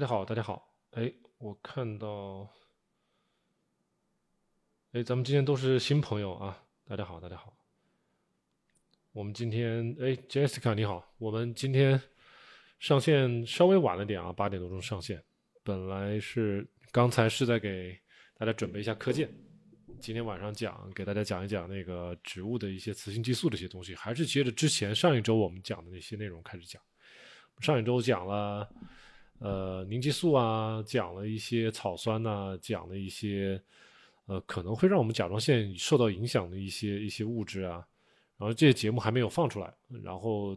大家好，大家好。哎，我看到，哎，咱们今天都是新朋友啊。大家好，大家好。我们今天，哎，Jessica 你好。我们今天上线稍微晚了点啊，八点多钟上线。本来是刚才是在给大家准备一下课件，今天晚上讲，给大家讲一讲那个植物的一些雌性激素这些东西，还是接着之前上一周我们讲的那些内容开始讲。上一周讲了。呃，凝激素啊，讲了一些草酸呐，讲了一些呃可能会让我们甲状腺受到影响的一些一些物质啊，然后这些节目还没有放出来，然后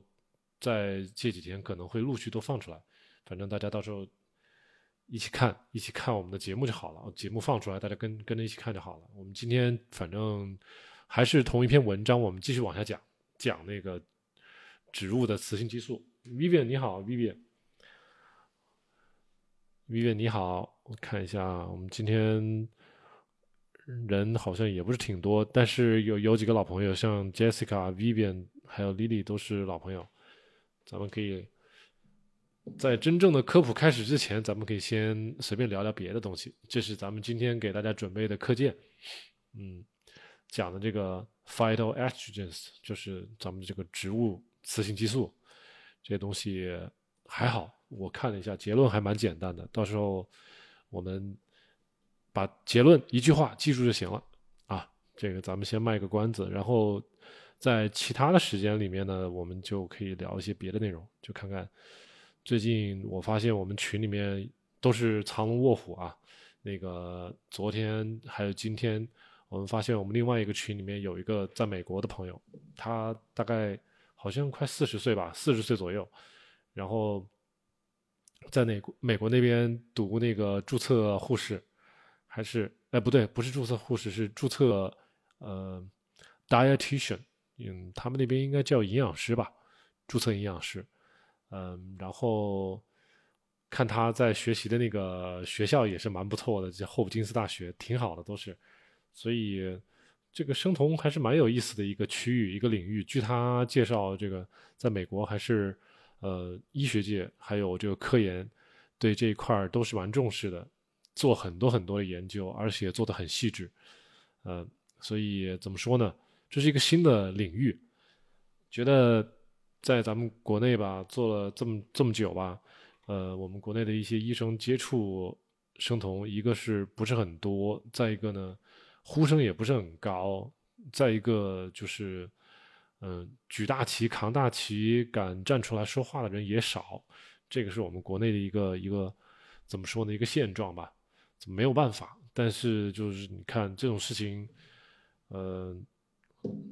在这几天可能会陆续都放出来，反正大家到时候一起看，一起看我们的节目就好了，节目放出来，大家跟跟着一起看就好了。我们今天反正还是同一篇文章，我们继续往下讲，讲那个植物的雌性激素。Vivian 你好，Vivian。Vivian 你好，我看一下，我们今天人好像也不是挺多，但是有有几个老朋友，像 Jessica、Vivian 还有 Lily 都是老朋友。咱们可以在真正的科普开始之前，咱们可以先随便聊聊别的东西。这是咱们今天给大家准备的课件，嗯，讲的这个 phytoestrogens，就是咱们这个植物雌性激素，这些东西还好。我看了一下，结论还蛮简单的。到时候我们把结论一句话记住就行了啊。这个咱们先卖个关子，然后在其他的时间里面呢，我们就可以聊一些别的内容。就看看最近我发现我们群里面都是藏龙卧虎啊。那个昨天还有今天，我们发现我们另外一个群里面有一个在美国的朋友，他大概好像快四十岁吧，四十岁左右，然后。在美国美国那边读那个注册护士，还是哎不对，不是注册护士，是注册呃 dietitian，嗯，他们那边应该叫营养师吧，注册营养师，嗯，然后看他在学习的那个学校也是蛮不错的，叫霍普金斯大学，挺好的都是，所以这个生酮还是蛮有意思的一个区域一个领域。据他介绍，这个在美国还是。呃，医学界还有这个科研，对这一块儿都是蛮重视的，做很多很多的研究，而且做的很细致。呃，所以怎么说呢？这是一个新的领域。觉得在咱们国内吧，做了这么这么久吧，呃，我们国内的一些医生接触生酮，一个是不是很多，再一个呢，呼声也不是很高，再一个就是。嗯，举大旗、扛大旗、敢站出来说话的人也少，这个是我们国内的一个一个怎么说呢？一个现状吧，没有办法。但是就是你看这种事情，呃，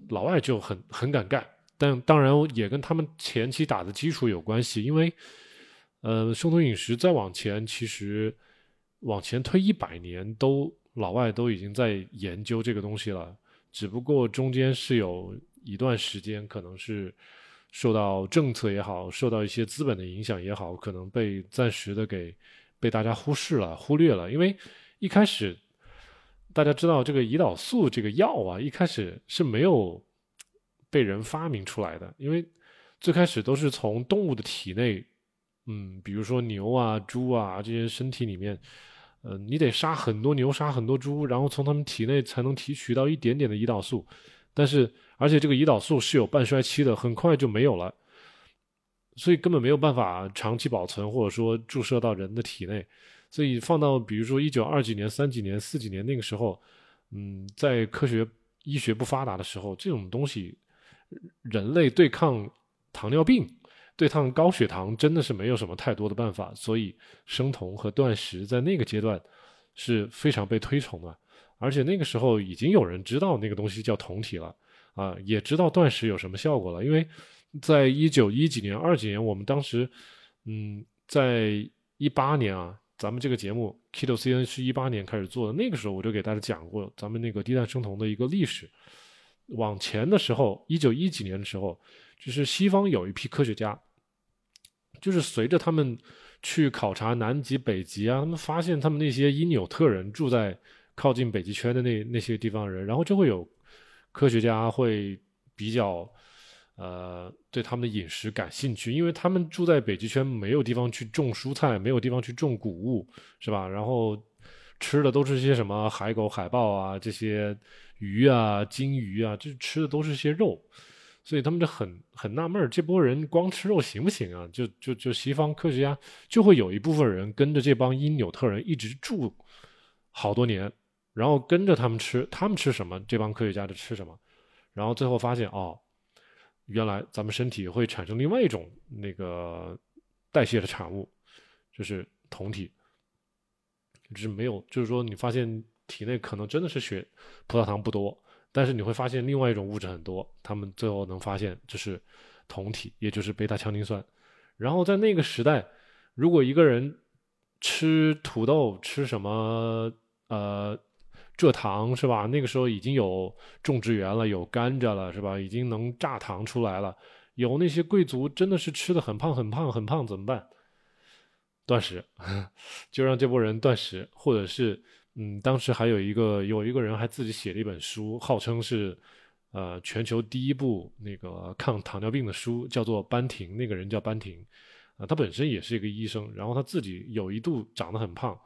老外就很很敢干，但当然也跟他们前期打的基础有关系。因为，呃，生酮饮食再往前，其实往前推一百年，都老外都已经在研究这个东西了，只不过中间是有。一段时间可能是受到政策也好，受到一些资本的影响也好，可能被暂时的给被大家忽视了、忽略了。因为一开始大家知道这个胰岛素这个药啊，一开始是没有被人发明出来的，因为最开始都是从动物的体内，嗯，比如说牛啊、猪啊这些身体里面，嗯，你得杀很多牛、杀很多猪，然后从他们体内才能提取到一点点的胰岛素，但是。而且这个胰岛素是有半衰期的，很快就没有了，所以根本没有办法长期保存，或者说注射到人的体内。所以放到比如说一九二几年、三几年、四几年那个时候，嗯，在科学医学不发达的时候，这种东西，人类对抗糖尿病、对抗高血糖真的是没有什么太多的办法。所以生酮和断食在那个阶段是非常被推崇的，而且那个时候已经有人知道那个东西叫酮体了。啊，也知道断食有什么效果了，因为在一九一几年、二几年，我们当时，嗯，在一八年啊，咱们这个节目 Keto CN 是一八年开始做的，那个时候我就给大家讲过咱们那个低碳生酮的一个历史。往前的时候，一九一几年的时候，就是西方有一批科学家，就是随着他们去考察南极、北极啊，他们发现他们那些因纽特人住在靠近北极圈的那那些地方人，然后就会有。科学家会比较，呃，对他们的饮食感兴趣，因为他们住在北极圈，没有地方去种蔬菜，没有地方去种谷物，是吧？然后吃的都是些什么海狗、海豹啊，这些鱼啊、金鱼啊，这吃的都是些肉，所以他们就很很纳闷儿，这波人光吃肉行不行啊？就就就西方科学家就会有一部分人跟着这帮因纽特人一直住好多年，然后跟着他们吃，他们吃什么，这帮科学家就吃什么，然后最后发现哦。原来咱们身体会产生另外一种那个代谢的产物，就是酮体，就是没有，就是说你发现体内可能真的是血葡萄糖不多，但是你会发现另外一种物质很多，他们最后能发现就是酮体，也就是贝塔羟丁酸。然后在那个时代，如果一个人吃土豆，吃什么呃。蔗糖是吧？那个时候已经有种植园了，有甘蔗了是吧？已经能榨糖出来了。有那些贵族真的是吃的很胖很胖很胖，怎么办？断食，就让这波人断食，或者是嗯，当时还有一个有一个人还自己写了一本书，号称是呃全球第一部那个抗糖尿病的书，叫做班廷。那个人叫班廷啊，他本身也是一个医生，然后他自己有一度长得很胖。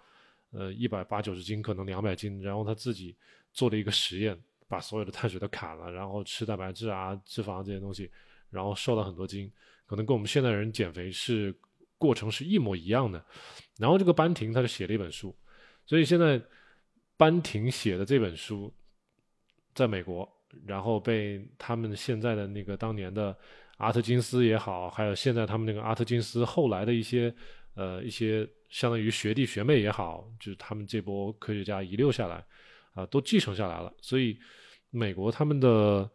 呃，一百八九十斤，可能两百斤，然后他自己做了一个实验，把所有的碳水都砍了，然后吃蛋白质啊、脂肪这些东西，然后瘦了很多斤，可能跟我们现代人减肥是过程是一模一样的。然后这个班廷他就写了一本书，所以现在班廷写的这本书在美国，然后被他们现在的那个当年的阿特金斯也好，还有现在他们那个阿特金斯后来的一些呃一些。相当于学弟学妹也好，就是他们这波科学家遗留下来，啊，都继承下来了。所以，美国他们的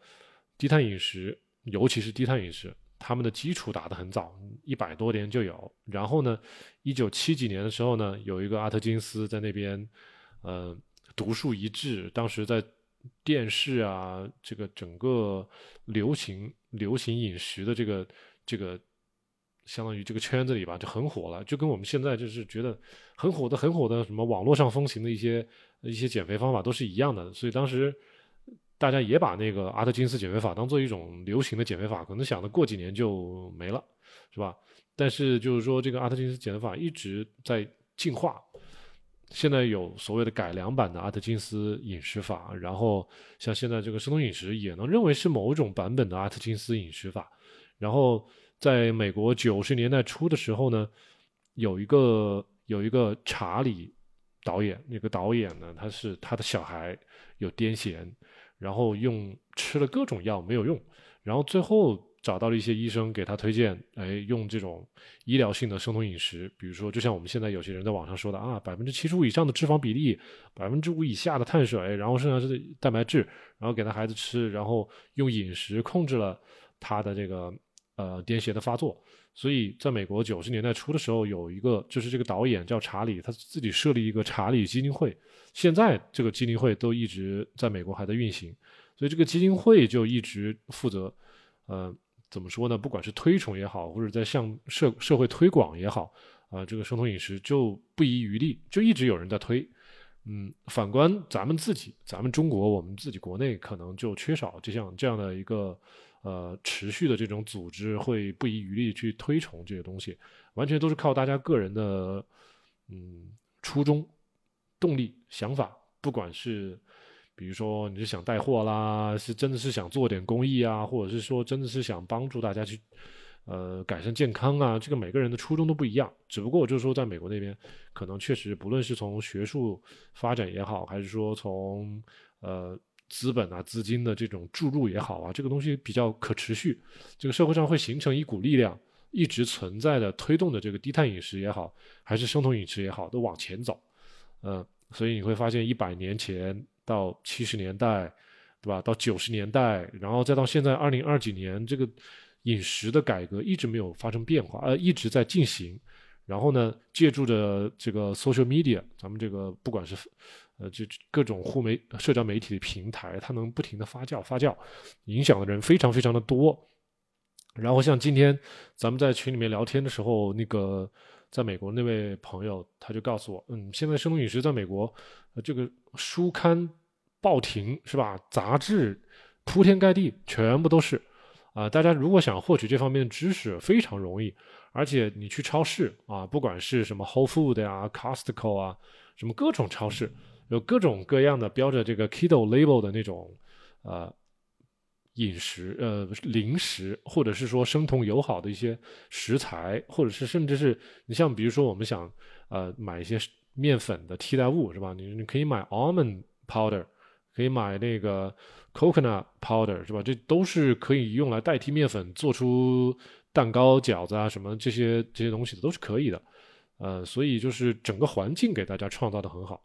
低碳饮食，尤其是低碳饮食，他们的基础打得很早，一百多年就有。然后呢，一九七几年的时候呢，有一个阿特金斯在那边，呃，独树一帜。当时在电视啊，这个整个流行流行饮食的这个这个。相当于这个圈子里吧，就很火了，就跟我们现在就是觉得很火的、很火的什么网络上风行的一些一些减肥方法都是一样的。所以当时大家也把那个阿特金斯减肥法当做一种流行的减肥法，可能想着过几年就没了，是吧？但是就是说，这个阿特金斯减肥法一直在进化，现在有所谓的改良版的阿特金斯饮食法，然后像现在这个生酮饮食也能认为是某种版本的阿特金斯饮食法，然后。在美国九十年代初的时候呢，有一个有一个查理导演，那个导演呢，他是他的小孩有癫痫，然后用吃了各种药没有用，然后最后找到了一些医生给他推荐，哎，用这种医疗性的生酮饮食，比如说就像我们现在有些人在网上说的啊，百分之七十五以上的脂肪比例，百分之五以下的碳水，然后剩下是蛋白质，然后给他孩子吃，然后用饮食控制了他的这个。呃，癫痫的发作，所以在美国九十年代初的时候，有一个就是这个导演叫查理，他自己设立一个查理基金会，现在这个基金会都一直在美国还在运行，所以这个基金会就一直负责，呃，怎么说呢？不管是推崇也好，或者在向社社会推广也好，啊，这个生酮饮食就不遗余力，就一直有人在推。嗯，反观咱们自己，咱们中国，我们自己国内可能就缺少这样这样的一个。呃，持续的这种组织会不遗余力去推崇这些东西，完全都是靠大家个人的嗯初衷、动力、想法。不管是比如说你是想带货啦，是真的是想做点公益啊，或者是说真的是想帮助大家去呃改善健康啊，这个每个人的初衷都不一样。只不过就是说，在美国那边，可能确实不论是从学术发展也好，还是说从呃。资本啊，资金的这种注入也好啊，这个东西比较可持续，这个社会上会形成一股力量，一直存在的推动的这个低碳饮食也好，还是生酮饮食也好，都往前走。嗯，所以你会发现，一百年前到七十年代，对吧？到九十年代，然后再到现在二零二几年，这个饮食的改革一直没有发生变化，呃，一直在进行。然后呢，借助着这个 social media，咱们这个不管是。呃，就各种互媒社交媒体的平台，它能不停的发酵发酵，影响的人非常非常的多。然后像今天咱们在群里面聊天的时候，那个在美国那位朋友他就告诉我，嗯，现在生酮饮食在美国，呃这个书刊、报亭是吧？杂志铺天盖地，全部都是啊，大家如果想获取这方面的知识，非常容易。而且你去超市啊，不管是什么 Whole Food 呀、Costco 啊，什么各种超市，有各种各样的标着这个 Keto Label 的那种呃饮食呃零食，或者是说生酮友好的一些食材，或者是甚至是你像比如说我们想呃买一些面粉的替代物是吧？你你可以买 Almond Powder，可以买那个。Coconut powder 是吧？这都是可以用来代替面粉做出蛋糕、饺子啊什么这些这些东西的，都是可以的。呃，所以就是整个环境给大家创造的很好，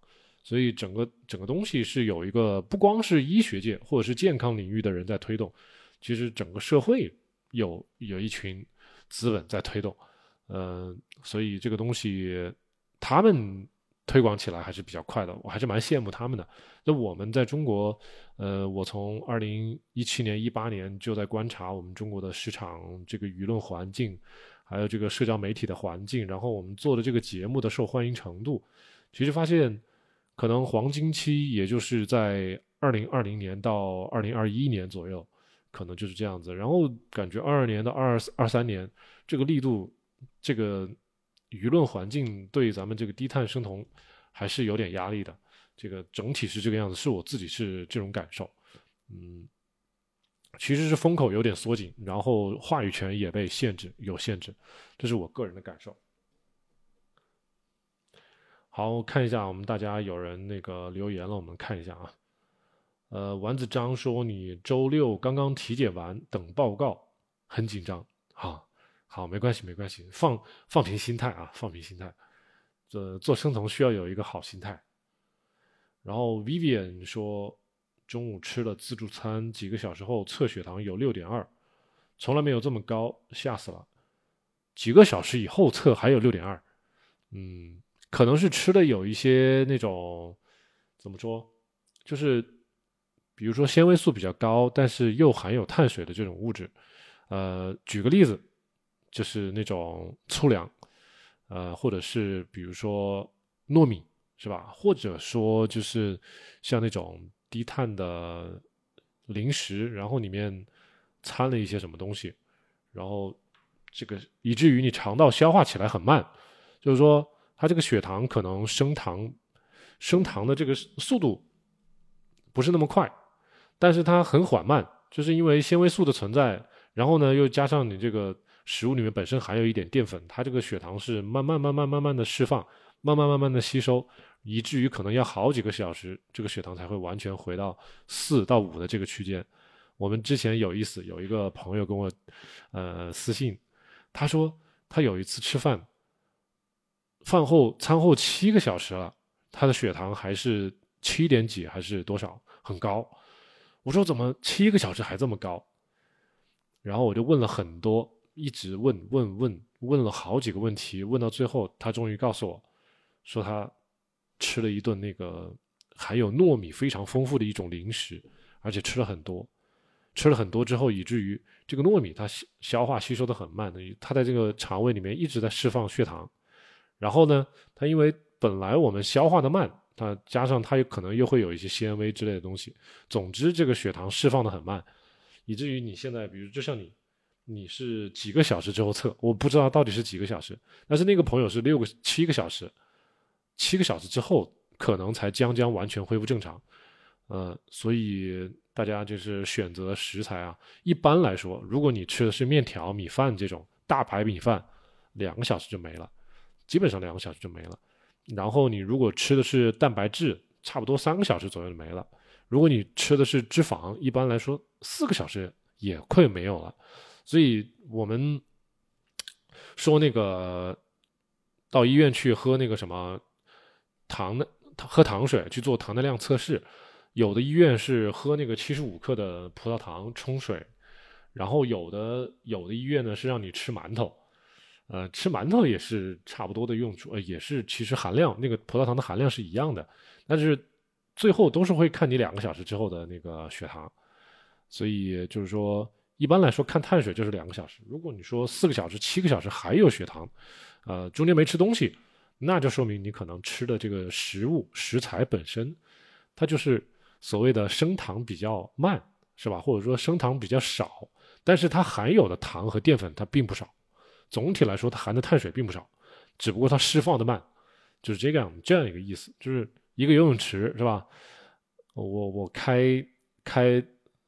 所以整个整个东西是有一个不光是医学界或者是健康领域的人在推动，其实整个社会有有一群资本在推动。呃，所以这个东西他们。推广起来还是比较快的，我还是蛮羡慕他们的。那我们在中国，呃，我从二零一七年、一八年就在观察我们中国的市场这个舆论环境，还有这个社交媒体的环境，然后我们做的这个节目的受欢迎程度，其实发现可能黄金期也就是在二零二零年到二零二一年左右，可能就是这样子。然后感觉二二年到二二三年这个力度，这个。舆论环境对咱们这个低碳生酮还是有点压力的，这个整体是这个样子，是我自己是这种感受，嗯，其实是风口有点缩紧，然后话语权也被限制，有限制，这是我个人的感受。好，我看一下我们大家有人那个留言了，我们看一下啊，呃，丸子张说你周六刚刚体检完，等报告，很紧张啊。好，没关系，没关系，放放平心态啊，放平心态。这做生酮需要有一个好心态。然后 Vivian 说，中午吃了自助餐，几个小时后测血糖有六点二，从来没有这么高，吓死了。几个小时以后测还有六点二，嗯，可能是吃的有一些那种怎么说，就是比如说纤维素比较高，但是又含有碳水的这种物质。呃，举个例子。就是那种粗粮，呃，或者是比如说糯米，是吧？或者说就是像那种低碳的零食，然后里面掺了一些什么东西，然后这个以至于你肠道消化起来很慢，就是说它这个血糖可能升糖升糖的这个速度不是那么快，但是它很缓慢，就是因为纤维素的存在，然后呢又加上你这个。食物里面本身含有一点淀粉，它这个血糖是慢慢慢慢慢慢的释放，慢慢慢慢的吸收，以至于可能要好几个小时，这个血糖才会完全回到四到五的这个区间。我们之前有意思，有一个朋友跟我，呃，私信，他说他有一次吃饭，饭后餐后七个小时了，他的血糖还是七点几还是多少，很高。我说怎么七个小时还这么高？然后我就问了很多。一直问问问问了好几个问题，问到最后，他终于告诉我，说他吃了一顿那个含有糯米非常丰富的一种零食，而且吃了很多，吃了很多之后，以至于这个糯米它消消化吸收的很慢，等于它在这个肠胃里面一直在释放血糖，然后呢，它因为本来我们消化的慢，它加上它有可能又会有一些纤维之类的东西，总之这个血糖释放的很慢，以至于你现在比如就像你。你是几个小时之后测？我不知道到底是几个小时，但是那个朋友是六个七个小时，七个小时之后可能才将将完全恢复正常。呃，所以大家就是选择食材啊。一般来说，如果你吃的是面条、米饭这种大排米饭，两个小时就没了，基本上两个小时就没了。然后你如果吃的是蛋白质，差不多三个小时左右就没了。如果你吃的是脂肪，一般来说四个小时也快没有了。所以我们说那个到医院去喝那个什么糖的喝糖水去做糖耐量测试，有的医院是喝那个七十五克的葡萄糖冲水，然后有的有的医院呢是让你吃馒头，呃，吃馒头也是差不多的用处，呃，也是其实含量那个葡萄糖的含量是一样的，但是最后都是会看你两个小时之后的那个血糖，所以就是说。一般来说，看碳水就是两个小时。如果你说四个小时、七个小时还有血糖，呃，中间没吃东西，那就说明你可能吃的这个食物食材本身，它就是所谓的升糖比较慢，是吧？或者说升糖比较少，但是它含有的糖和淀粉它并不少，总体来说它含的碳水并不少，只不过它释放的慢，就是这个样这样一个意思。就是一个游泳池是吧？我我开开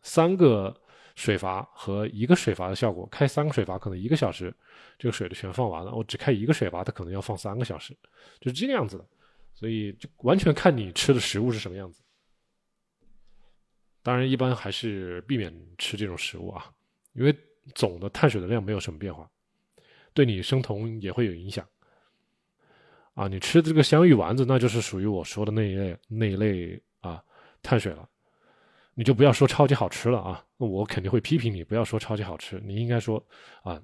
三个水阀和一个水阀的效果，开三个水阀可能一个小时这个水就全放完了，我只开一个水阀它可能要放三个小时，就是这个样子的。所以就完全看你吃的食物是什么样子。当然，一般还是避免吃这种食物啊，因为总的碳水的量没有什么变化，对你生酮也会有影响。啊，你吃的这个香芋丸子，那就是属于我说的那一类那一类啊碳水了。你就不要说超级好吃了啊，我肯定会批评你，不要说超级好吃，你应该说啊，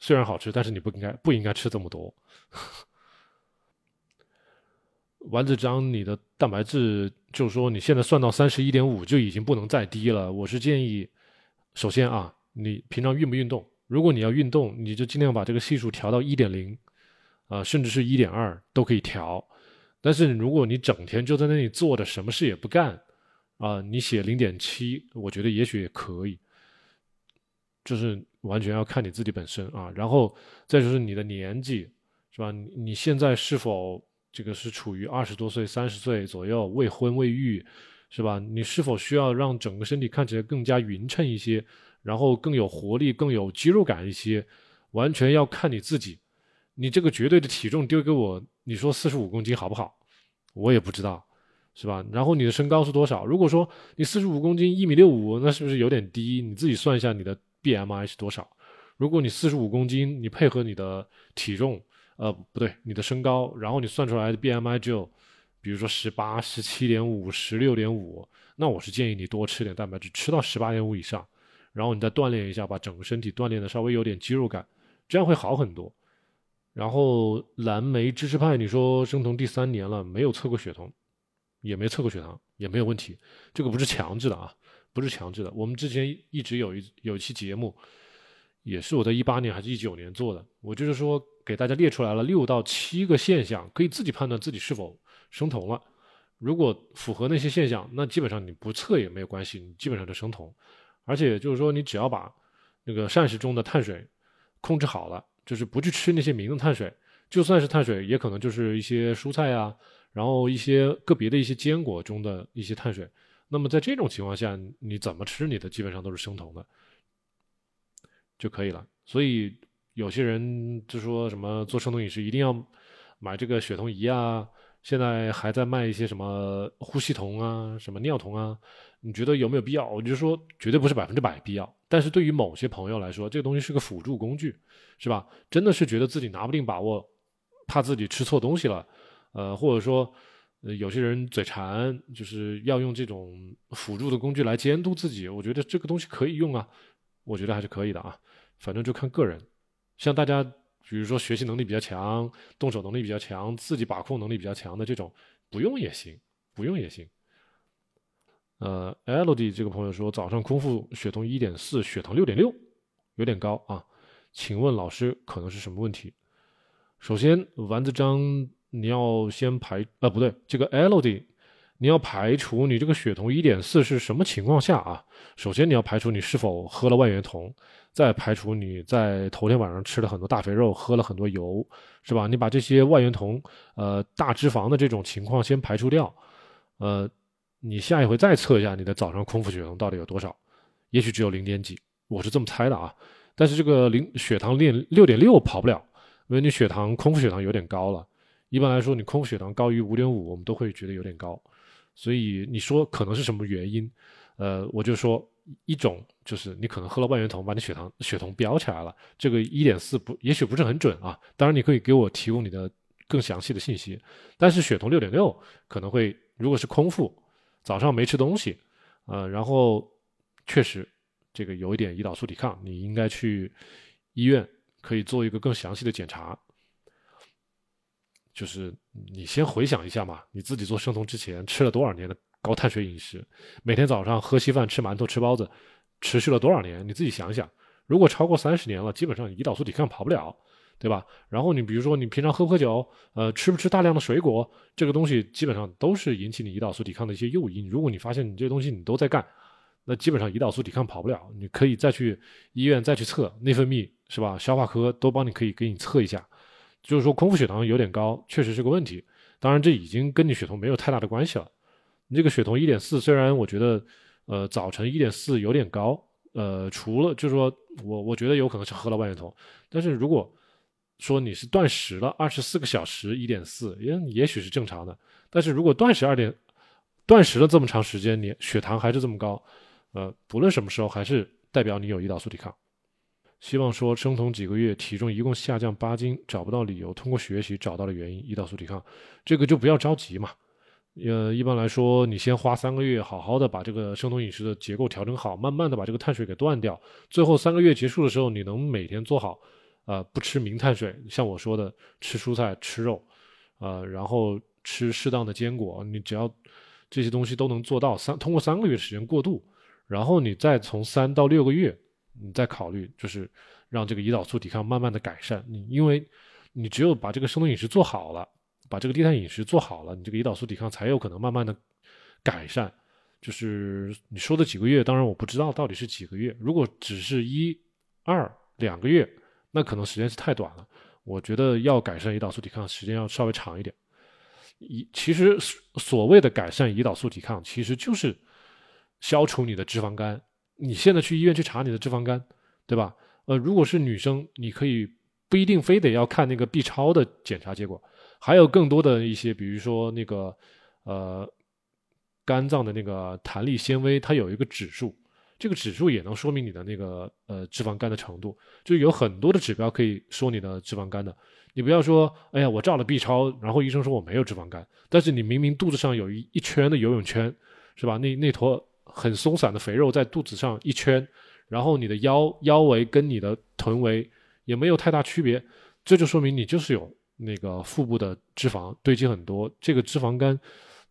虽然好吃，但是你不应该不应该吃这么多。丸子章，你的蛋白质就是说你现在算到三十一点五就已经不能再低了。我是建议，首先啊，你平常运不运动？如果你要运动，你就尽量把这个系数调到一点零，啊，甚至是一点二都可以调。但是如果你整天就在那里坐着，什么事也不干，啊，你写零点七，我觉得也许也可以。就是完全要看你自己本身啊。然后再就是你的年纪，是吧？你现在是否？这个是处于二十多岁、三十岁左右，未婚未育，是吧？你是否需要让整个身体看起来更加匀称一些，然后更有活力、更有肌肉感一些？完全要看你自己。你这个绝对的体重丢给我，你说四十五公斤好不好？我也不知道，是吧？然后你的身高是多少？如果说你四十五公斤，一米六五，那是不是有点低？你自己算一下你的 BMI 是多少？如果你四十五公斤，你配合你的体重。呃，不对，你的身高，然后你算出来的 BMI 只有，比如说十八、十七点五、十六点五，那我是建议你多吃点蛋白质，吃到十八点五以上，然后你再锻炼一下，把整个身体锻炼的稍微有点肌肉感，这样会好很多。然后蓝莓支持派，你说生酮第三年了，没有测过血酮，也没测过血糖，也没有问题，这个不是强制的啊，不是强制的。我们之前一直有一有一期节目，也是我在一八年还是一九年做的，我就是说。给大家列出来了六到七个现象，可以自己判断自己是否生酮了。如果符合那些现象，那基本上你不测也没有关系，你基本上就生酮。而且就是说，你只要把那个膳食中的碳水控制好了，就是不去吃那些明的碳水，就算是碳水，也可能就是一些蔬菜啊，然后一些个别的一些坚果中的一些碳水。那么在这种情况下，你怎么吃你的基本上都是生酮的就可以了。所以。有些人就说什么做生酮饮食一定要买这个血酮仪啊，现在还在卖一些什么呼吸酮啊、什么尿酮啊，你觉得有没有必要？我就说绝对不是百分之百必要，但是对于某些朋友来说，这个东西是个辅助工具，是吧？真的是觉得自己拿不定把握，怕自己吃错东西了，呃，或者说有些人嘴馋，就是要用这种辅助的工具来监督自己，我觉得这个东西可以用啊，我觉得还是可以的啊，反正就看个人。像大家，比如说学习能力比较强、动手能力比较强、自己把控能力比较强的这种，不用也行，不用也行。呃，LD 这个朋友说，早上空腹血酮一点四，血糖六点六，有点高啊。请问老师，可能是什么问题？首先，丸子张，你要先排，呃，不对，这个 LOD 你要排除你这个血酮一点四是什么情况下啊？首先，你要排除你是否喝了万源酮。再排除你在头天晚上吃了很多大肥肉，喝了很多油，是吧？你把这些万源酮、呃大脂肪的这种情况先排除掉，呃，你下一回再测一下你的早上空腹血糖到底有多少，也许只有零点几，我是这么猜的啊。但是这个零血糖练六点六跑不了，因为你血糖空腹血糖有点高了。一般来说，你空腹血糖高于五点五，我们都会觉得有点高。所以你说可能是什么原因？呃，我就说。一种就是你可能喝了万源酮，把你血糖血酮飙起来了，这个一点四不，也许不是很准啊。当然你可以给我提供你的更详细的信息，但是血酮六点六可能会，如果是空腹，早上没吃东西，呃，然后确实这个有一点胰岛素抵抗，你应该去医院可以做一个更详细的检查。就是你先回想一下嘛，你自己做生酮之前吃了多少年的。高碳水饮食，每天早上喝稀饭、吃馒头、吃包子，持续了多少年？你自己想想。如果超过三十年了，基本上胰岛素抵抗跑不了，对吧？然后你比如说你平常喝不喝酒，呃，吃不吃大量的水果，这个东西基本上都是引起你胰岛素抵抗的一些诱因。如果你发现你这些东西你都在干，那基本上胰岛素抵抗跑不了，你可以再去医院再去测内分泌是吧？消化科都帮你可以给你测一下，就是说空腹血糖有点高，确实是个问题。当然这已经跟你血酮没有太大的关系了。你这个血酮一点四，虽然我觉得呃早晨一点四有点高，呃除了就是说我我觉得有可能是喝了万源酮，但是如果说你是断食了二十四个小时一点四，也也许是正常的。但是如果断食二点断食了这么长时间，你血糖还是这么高。呃，不论什么时候，还是代表你有胰岛素抵抗。希望说生酮几个月，体重一共下降八斤，找不到理由，通过学习找到了原因，胰岛素抵抗，这个就不要着急嘛。呃，一般来说，你先花三个月，好好的把这个生酮饮食的结构调整好，慢慢的把这个碳水给断掉。最后三个月结束的时候，你能每天做好，呃，不吃明碳水，像我说的，吃蔬菜，吃肉，呃，然后吃适当的坚果，你只要这些东西都能做到，三通过三个月时间过渡。然后你再从三到六个月，你再考虑，就是让这个胰岛素抵抗慢慢的改善。你因为，你只有把这个生酮饮食做好了，把这个低碳饮食做好了，你这个胰岛素抵抗才有可能慢慢的改善。就是你说的几个月，当然我不知道到底是几个月。如果只是一、二、两个月，那可能时间是太短了。我觉得要改善胰岛素抵抗，时间要稍微长一点。一其实所谓的改善胰岛素抵抗，其实就是。消除你的脂肪肝，你现在去医院去查你的脂肪肝，对吧？呃，如果是女生，你可以不一定非得要看那个 B 超的检查结果，还有更多的一些，比如说那个呃肝脏的那个弹力纤维，它有一个指数，这个指数也能说明你的那个呃脂肪肝的程度，就有很多的指标可以说你的脂肪肝的。你不要说，哎呀，我照了 B 超，然后医生说我没有脂肪肝，但是你明明肚子上有一一圈的游泳圈，是吧？那那坨。很松散的肥肉在肚子上一圈，然后你的腰腰围跟你的臀围也没有太大区别，这就说明你就是有那个腹部的脂肪堆积很多，这个脂肪肝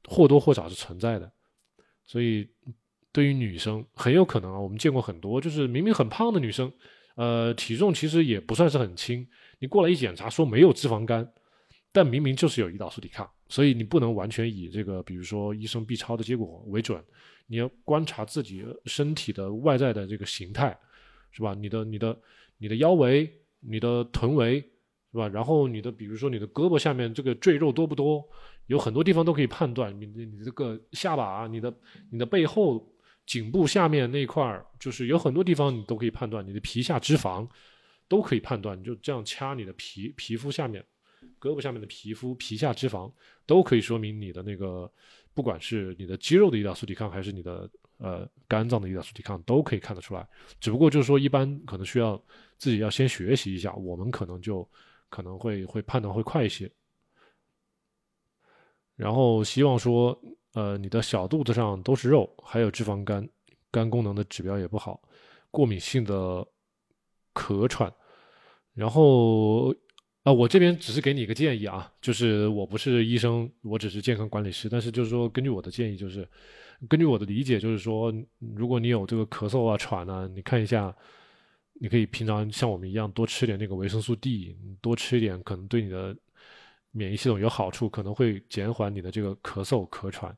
或多或少是存在的。所以对于女生很有可能啊，我们见过很多，就是明明很胖的女生，呃，体重其实也不算是很轻，你过来一检查说没有脂肪肝，但明明就是有胰岛素抵抗，所以你不能完全以这个比如说医生 B 超的结果为准。你要观察自己身体的外在的这个形态，是吧？你的、你的、你的腰围、你的臀围，是吧？然后你的，比如说你的胳膊下面这个赘肉多不多？有很多地方都可以判断。你、你这个下巴、你的、你的背后、颈部下面那块儿，就是有很多地方你都可以判断。你的皮下脂肪都可以判断。你就这样掐你的皮皮肤下面、胳膊下面的皮肤、皮下脂肪，都可以说明你的那个。不管是你的肌肉的胰岛素抵抗，还是你的呃肝脏的胰岛素抵抗，都可以看得出来。只不过就是说，一般可能需要自己要先学习一下，我们可能就可能会会判断会快一些。然后希望说，呃，你的小肚子上都是肉，还有脂肪肝，肝功能的指标也不好，过敏性的咳喘，然后。啊，我这边只是给你一个建议啊，就是我不是医生，我只是健康管理师。但是就是说，根据我的建议，就是根据我的理解，就是说，如果你有这个咳嗽啊、喘啊，你看一下，你可以平常像我们一样多吃点那个维生素 D，多吃一点，可能对你的免疫系统有好处，可能会减缓你的这个咳嗽、咳喘。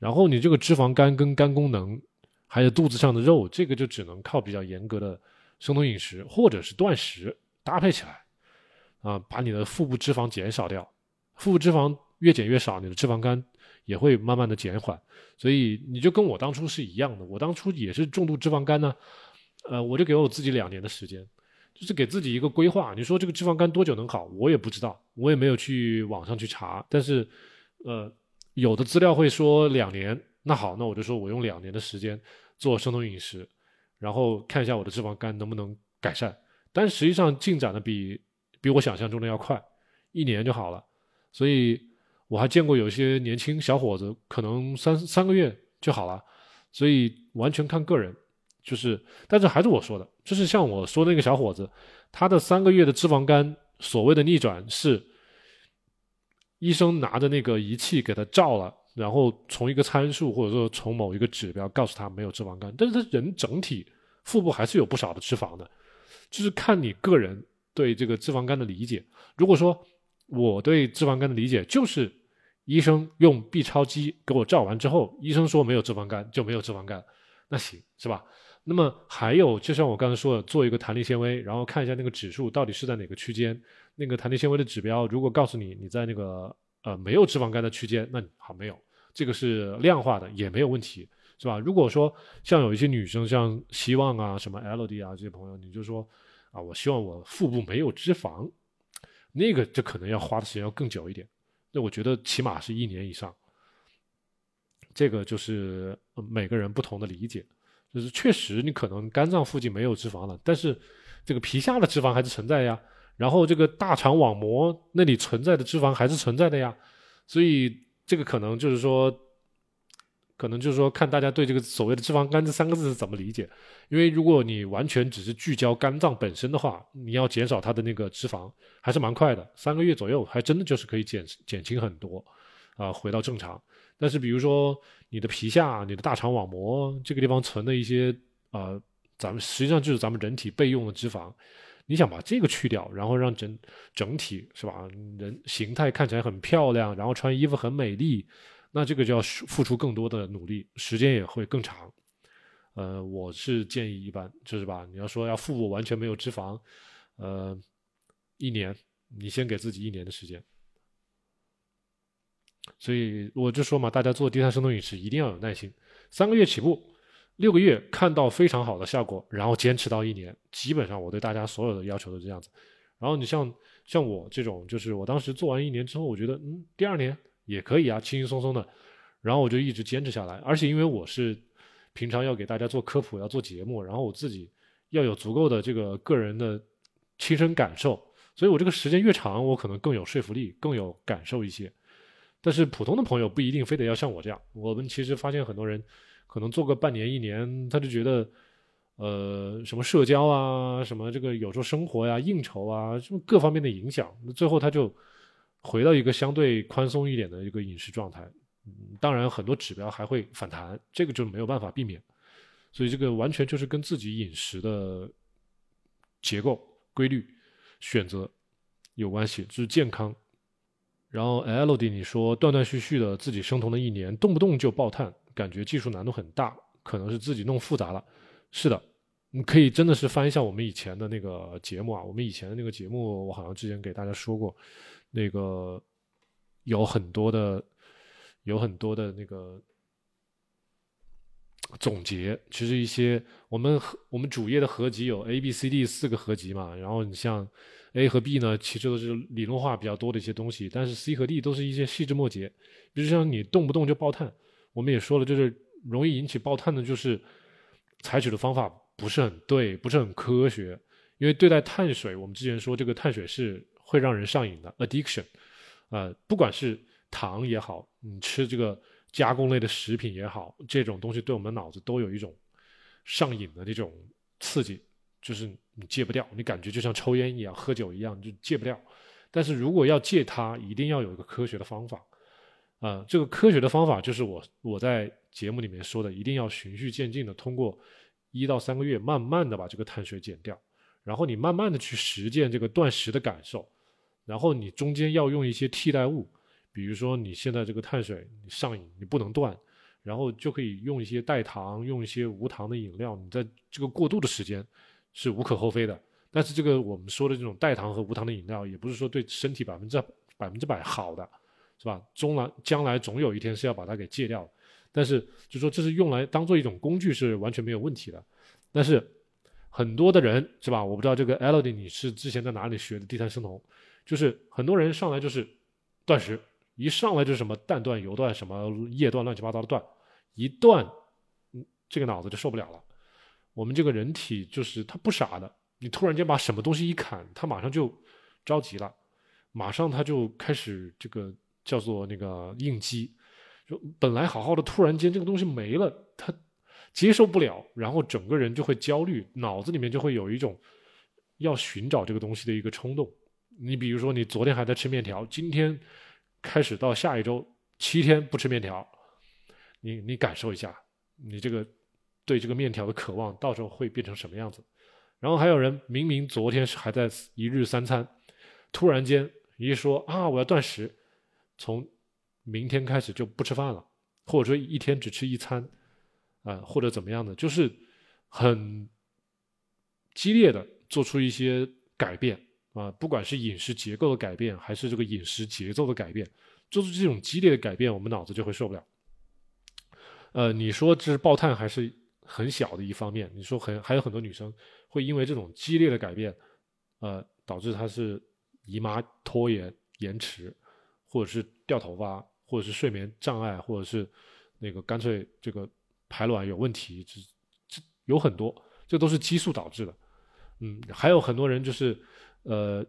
然后你这个脂肪肝跟肝功能，还有肚子上的肉，这个就只能靠比较严格的生酮饮食或者是断食搭配起来。啊，把你的腹部脂肪减少掉，腹部脂肪越减越少，你的脂肪肝也会慢慢的减缓。所以你就跟我当初是一样的，我当初也是重度脂肪肝呢，呃，我就给我自己两年的时间，就是给自己一个规划。你说这个脂肪肝多久能好？我也不知道，我也没有去网上去查。但是，呃，有的资料会说两年，那好，那我就说我用两年的时间做生酮饮食，然后看一下我的脂肪肝能不能改善。但实际上进展的比。比我想象中的要快，一年就好了。所以我还见过有些年轻小伙子，可能三三个月就好了。所以完全看个人，就是，但是还是我说的，就是像我说那个小伙子，他的三个月的脂肪肝所谓的逆转是，医生拿着那个仪器给他照了，然后从一个参数或者说从某一个指标告诉他没有脂肪肝，但是他人整体腹部还是有不少的脂肪的，就是看你个人。对这个脂肪肝的理解，如果说我对脂肪肝的理解就是医生用 B 超机给我照完之后，医生说没有脂肪肝就没有脂肪肝，那行是吧？那么还有，就像我刚才说的，做一个弹力纤维，然后看一下那个指数到底是在哪个区间。那个弹力纤维的指标，如果告诉你你在那个呃没有脂肪肝的区间，那好没有，这个是量化的也没有问题，是吧？如果说像有一些女生，像希望啊、什么 LD 啊这些朋友，你就说啊，我希望我腹部没有脂肪，那个就可能要花的时间要更久一点。那我觉得起码是一年以上。这个就是每个人不同的理解，就是确实你可能肝脏附近没有脂肪了，但是这个皮下的脂肪还是存在呀，然后这个大肠网膜那里存在的脂肪还是存在的呀，所以这个可能就是说，可能就是说看大家对这个所谓的脂肪肝这三个字是怎么理解，因为如果你完全只是聚焦肝脏本身的话，你要减少它的那个脂肪还是蛮快的，三个月左右还真的就是可以减减轻很多，啊，回到正常。但是，比如说你的皮下、你的大肠网膜这个地方存的一些呃，咱们实际上就是咱们人体备用的脂肪，你想把这个去掉，然后让整整体是吧，人形态看起来很漂亮，然后穿衣服很美丽，那这个就要付出更多的努力，时间也会更长。呃，我是建议一般就是吧，你要说要腹部完全没有脂肪，呃，一年，你先给自己一年的时间。所以我就说嘛，大家做低碳生酮饮食一定要有耐心，三个月起步，六个月看到非常好的效果，然后坚持到一年，基本上我对大家所有的要求都这样子。然后你像像我这种，就是我当时做完一年之后，我觉得嗯，第二年也可以啊，轻轻松松的，然后我就一直坚持下来。而且因为我是平常要给大家做科普，要做节目，然后我自己要有足够的这个个人的亲身感受，所以我这个时间越长，我可能更有说服力，更有感受一些。但是普通的朋友不一定非得要像我这样。我们其实发现很多人，可能做个半年一年，他就觉得，呃，什么社交啊，什么这个有时候生活呀、应酬啊，什么各方面的影响，最后他就回到一个相对宽松一点的一个饮食状态。嗯当然，很多指标还会反弹，这个就没有办法避免。所以这个完全就是跟自己饮食的结构、规律、选择有关系，就是健康。然后 L D 你说断断续续的自己生酮了一年，动不动就爆碳，感觉技术难度很大，可能是自己弄复杂了。是的，你可以真的是翻一下我们以前的那个节目啊，我们以前的那个节目，我好像之前给大家说过，那个有很多的，有很多的那个总结，其实一些我们我们主页的合集有 A B C D 四个合集嘛，然后你像。A 和 B 呢，其实都是理论化比较多的一些东西，但是 C 和 D 都是一些细枝末节。比如像你动不动就爆碳，我们也说了，就是容易引起爆碳的，就是采取的方法不是很对，不是很科学。因为对待碳水，我们之前说这个碳水是会让人上瘾的，addiction。呃，不管是糖也好，你吃这个加工类的食品也好，这种东西对我们脑子都有一种上瘾的这种刺激。就是你戒不掉，你感觉就像抽烟一样、喝酒一样，就戒不掉。但是如果要戒它，一定要有一个科学的方法。啊，这个科学的方法就是我我在节目里面说的，一定要循序渐进的，通过一到三个月，慢慢的把这个碳水减掉，然后你慢慢的去实践这个断食的感受，然后你中间要用一些替代物，比如说你现在这个碳水你上瘾，你不能断，然后就可以用一些代糖，用一些无糖的饮料，你在这个过渡的时间。是无可厚非的，但是这个我们说的这种代糖和无糖的饮料，也不是说对身体百分之百分之百好的，是吧？终来将来总有一天是要把它给戒掉，但是就说这是用来当做一种工具是完全没有问题的。但是很多的人是吧？我不知道这个 Elodie 你是之前在哪里学的低碳生酮？就是很多人上来就是断食，一上来就是什么蛋断、油断、什么叶断、乱七八糟的断，一断，嗯，这个脑子就受不了了。我们这个人体就是他不傻的，你突然间把什么东西一砍，他马上就着急了，马上他就开始这个叫做那个应激，就本来好好的，突然间这个东西没了，他接受不了，然后整个人就会焦虑，脑子里面就会有一种要寻找这个东西的一个冲动。你比如说，你昨天还在吃面条，今天开始到下一周七天不吃面条，你你感受一下，你这个。对这个面条的渴望，到时候会变成什么样子？然后还有人明明昨天是还在一日三餐，突然间一说啊我要断食，从明天开始就不吃饭了，或者说一天只吃一餐，啊、或者怎么样的，就是很激烈的做出一些改变啊、不管是饮食结构的改变，还是这个饮食节奏的改变，做出这种激烈的改变，我们脑子就会受不了。呃，你说这是爆碳还是很小的一方面？你说很还有很多女生会因为这种激烈的改变，呃，导致她是姨妈拖延延迟，或者是掉头发，或者是睡眠障碍，或者是那个干脆这个排卵有问题，这这有很多，这都是激素导致的。嗯，还有很多人就是呃，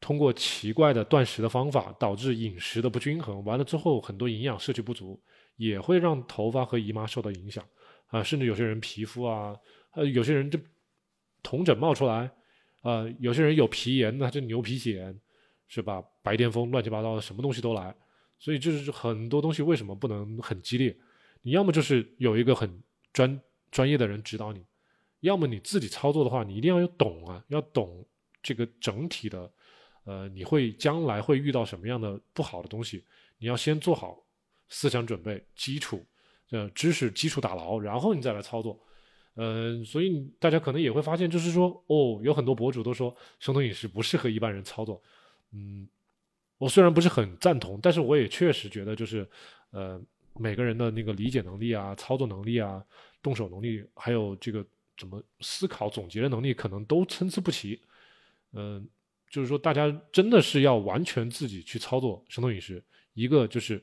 通过奇怪的断食的方法，导致饮食的不均衡，完了之后很多营养摄取不足，也会让头发和姨妈受到影响啊，甚至有些人皮肤啊，呃，有些人这红疹冒出来，啊，有些人有皮炎，那这牛皮癣是吧？白癜风乱七八糟的，什么东西都来，所以就是很多东西为什么不能很激烈？你要么就是有一个很专专业的人指导你，要么你自己操作的话，你一定要有懂啊，要懂这个整体的，呃，你会将来会遇到什么样的不好的东西，你要先做好思想准备、基础，呃，知识基础打牢，然后你再来操作。嗯、所以大家可能也会发现，就是说，哦，有很多博主都说生酮饮食不适合一般人操作。嗯，我虽然不是很赞同，但是我也确实觉得，就是呃，每个人的那个理解能力啊、操作能力啊、动手能力，还有这个怎么思考总结的能力，可能都参差不齐。嗯、就是说，大家真的是要完全自己去操作生酮饮食。一个就是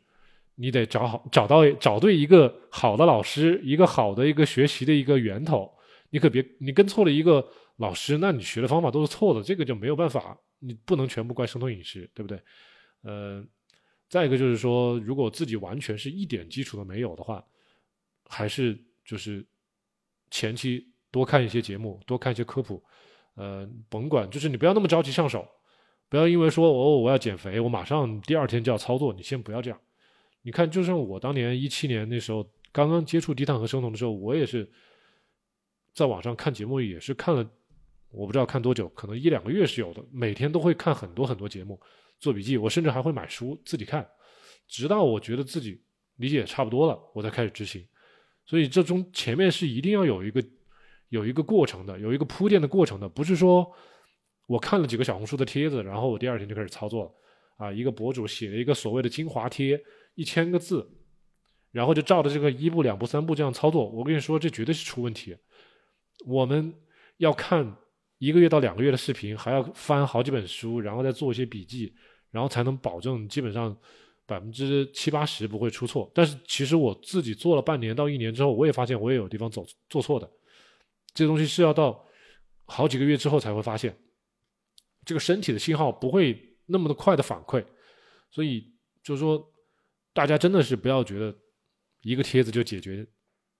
你得找好找到找对一个好的老师，一个好的一个学习的一个源头。你可别你跟错了一个老师，那你学的方法都是错的，这个就没有办法，你不能全部怪生酮饮食，对不对？呃，再一个就是说，如果自己完全是一点基础都没有的话，还是就是前期多看一些节目，多看一些科普，呃，甭管就是你不要那么着急上手，不要因为说哦我要减肥，我马上第二天就要操作，你先不要这样。你看，就像我当年一七年那时候刚刚接触低碳和生酮的时候，我也是在网上看节目，也是看了，我不知道看多久，可能一两个月是有的，每天都会看很多很多节目，做笔记，我甚至还会买书自己看，直到我觉得自己理解差不多了，我才开始执行。所以这中前面是一定要有一个有一个过程的，有一个铺垫的过程的，不是说我看了几个小红书的帖子，然后我第二天就开始操作了啊。一个博主写了一个所谓的精华贴，一千个字，然后就照着这个一步两步三步这样操作。我跟你说，这绝对是出问题。我们要看一个月到两个月的视频，还要翻好几本书，然后再做一些笔记，然后才能保证基本上百分之七八十不会出错。但是其实我自己做了半年到一年之后，我也发现我也有地方走做错的。这东西是要到好几个月之后才会发现，这个身体的信号不会那么的快的反馈，所以就是说，大家真的是不要觉得一个帖子就解决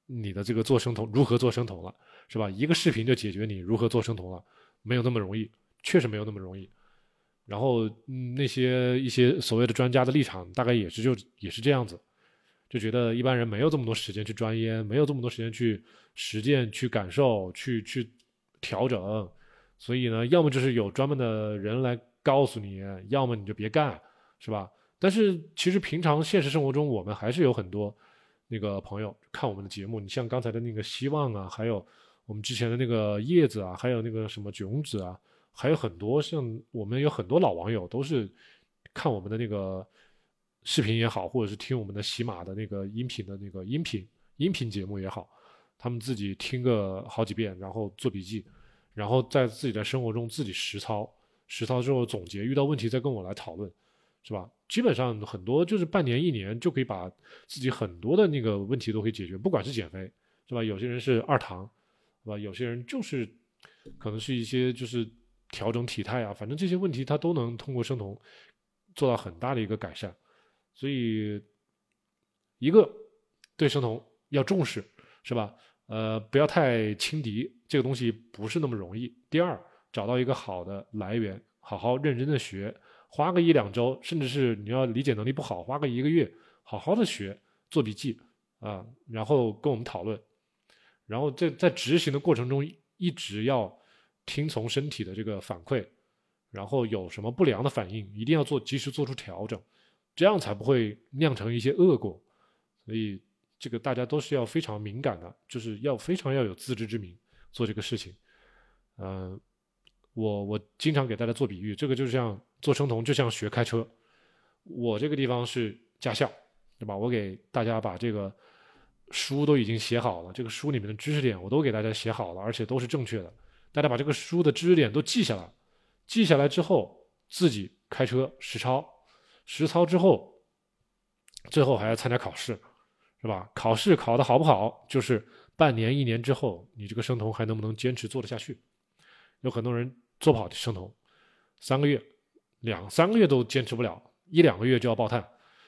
你的这个做生酮如何做生酮了，是吧？一个视频就解决你如何做生酮了，没有那么容易，确实没有那么容易。然后、嗯、那些一些所谓的专家的立场，大概也是就也是这样子，就觉得一般人没有这么多时间去钻研，没有这么多时间去实践、去感受、去去调整，所以呢，要么就是有专门的人来告诉你，要么你就别干，是吧？但是其实平常现实生活中，我们还是有很多那个朋友看我们的节目，你像刚才的那个希望啊，还有我们之前的那个叶子啊，还有那个什么囧子啊，还有很多像我们有很多老网友都是看我们的那个视频也好，或者是听我们的喜马的那个音频的那个音频音频节目也好，他们自己听个好几遍，然后做笔记，然后在自己的生活中自己实操，实操之后总结，遇到问题再跟我来讨论，是吧？基本上很多就是半年一年就可以把自己很多的那个问题都可以解决，不管是减肥，是吧？有些人是二糖，是吧？有些人就是可能是一些就是调整体态啊，反正这些问题他都能通过生酮做到很大的一个改善。所以，一个对生酮要重视，是吧？呃，不要太轻敌，这个东西不是那么容易。第二，找到一个好的来源，好好认真的学，花个一两周，甚至是你要理解能力不好，花个一个月，好好的学，做笔记啊，然后跟我们讨论，然后在在执行的过程中，一直要听从身体的这个反馈，然后有什么不良的反应，一定要做及时做出调整，这样才不会酿成一些恶果。所以这个大家都是要非常敏感的，就是要非常要有自知之明做这个事情。嗯，我我经常给大家做比喻，这个就像做生酮，就像学开车。我这个地方是驾校，对吧？我给大家把这个书都已经写好了，这个书里面的知识点我都给大家写好了，而且都是正确的。大家把这个书的知识点都记下来，记下来之后自己开车实操，实操之后，最后还要参加考试，是吧？考试考得好不好，就是半年、一年之后，你这个生酮还能不能坚持做得下去？有很多人做不好生酮，三个月、两三个月都坚持不了。一两个月就要爆碳，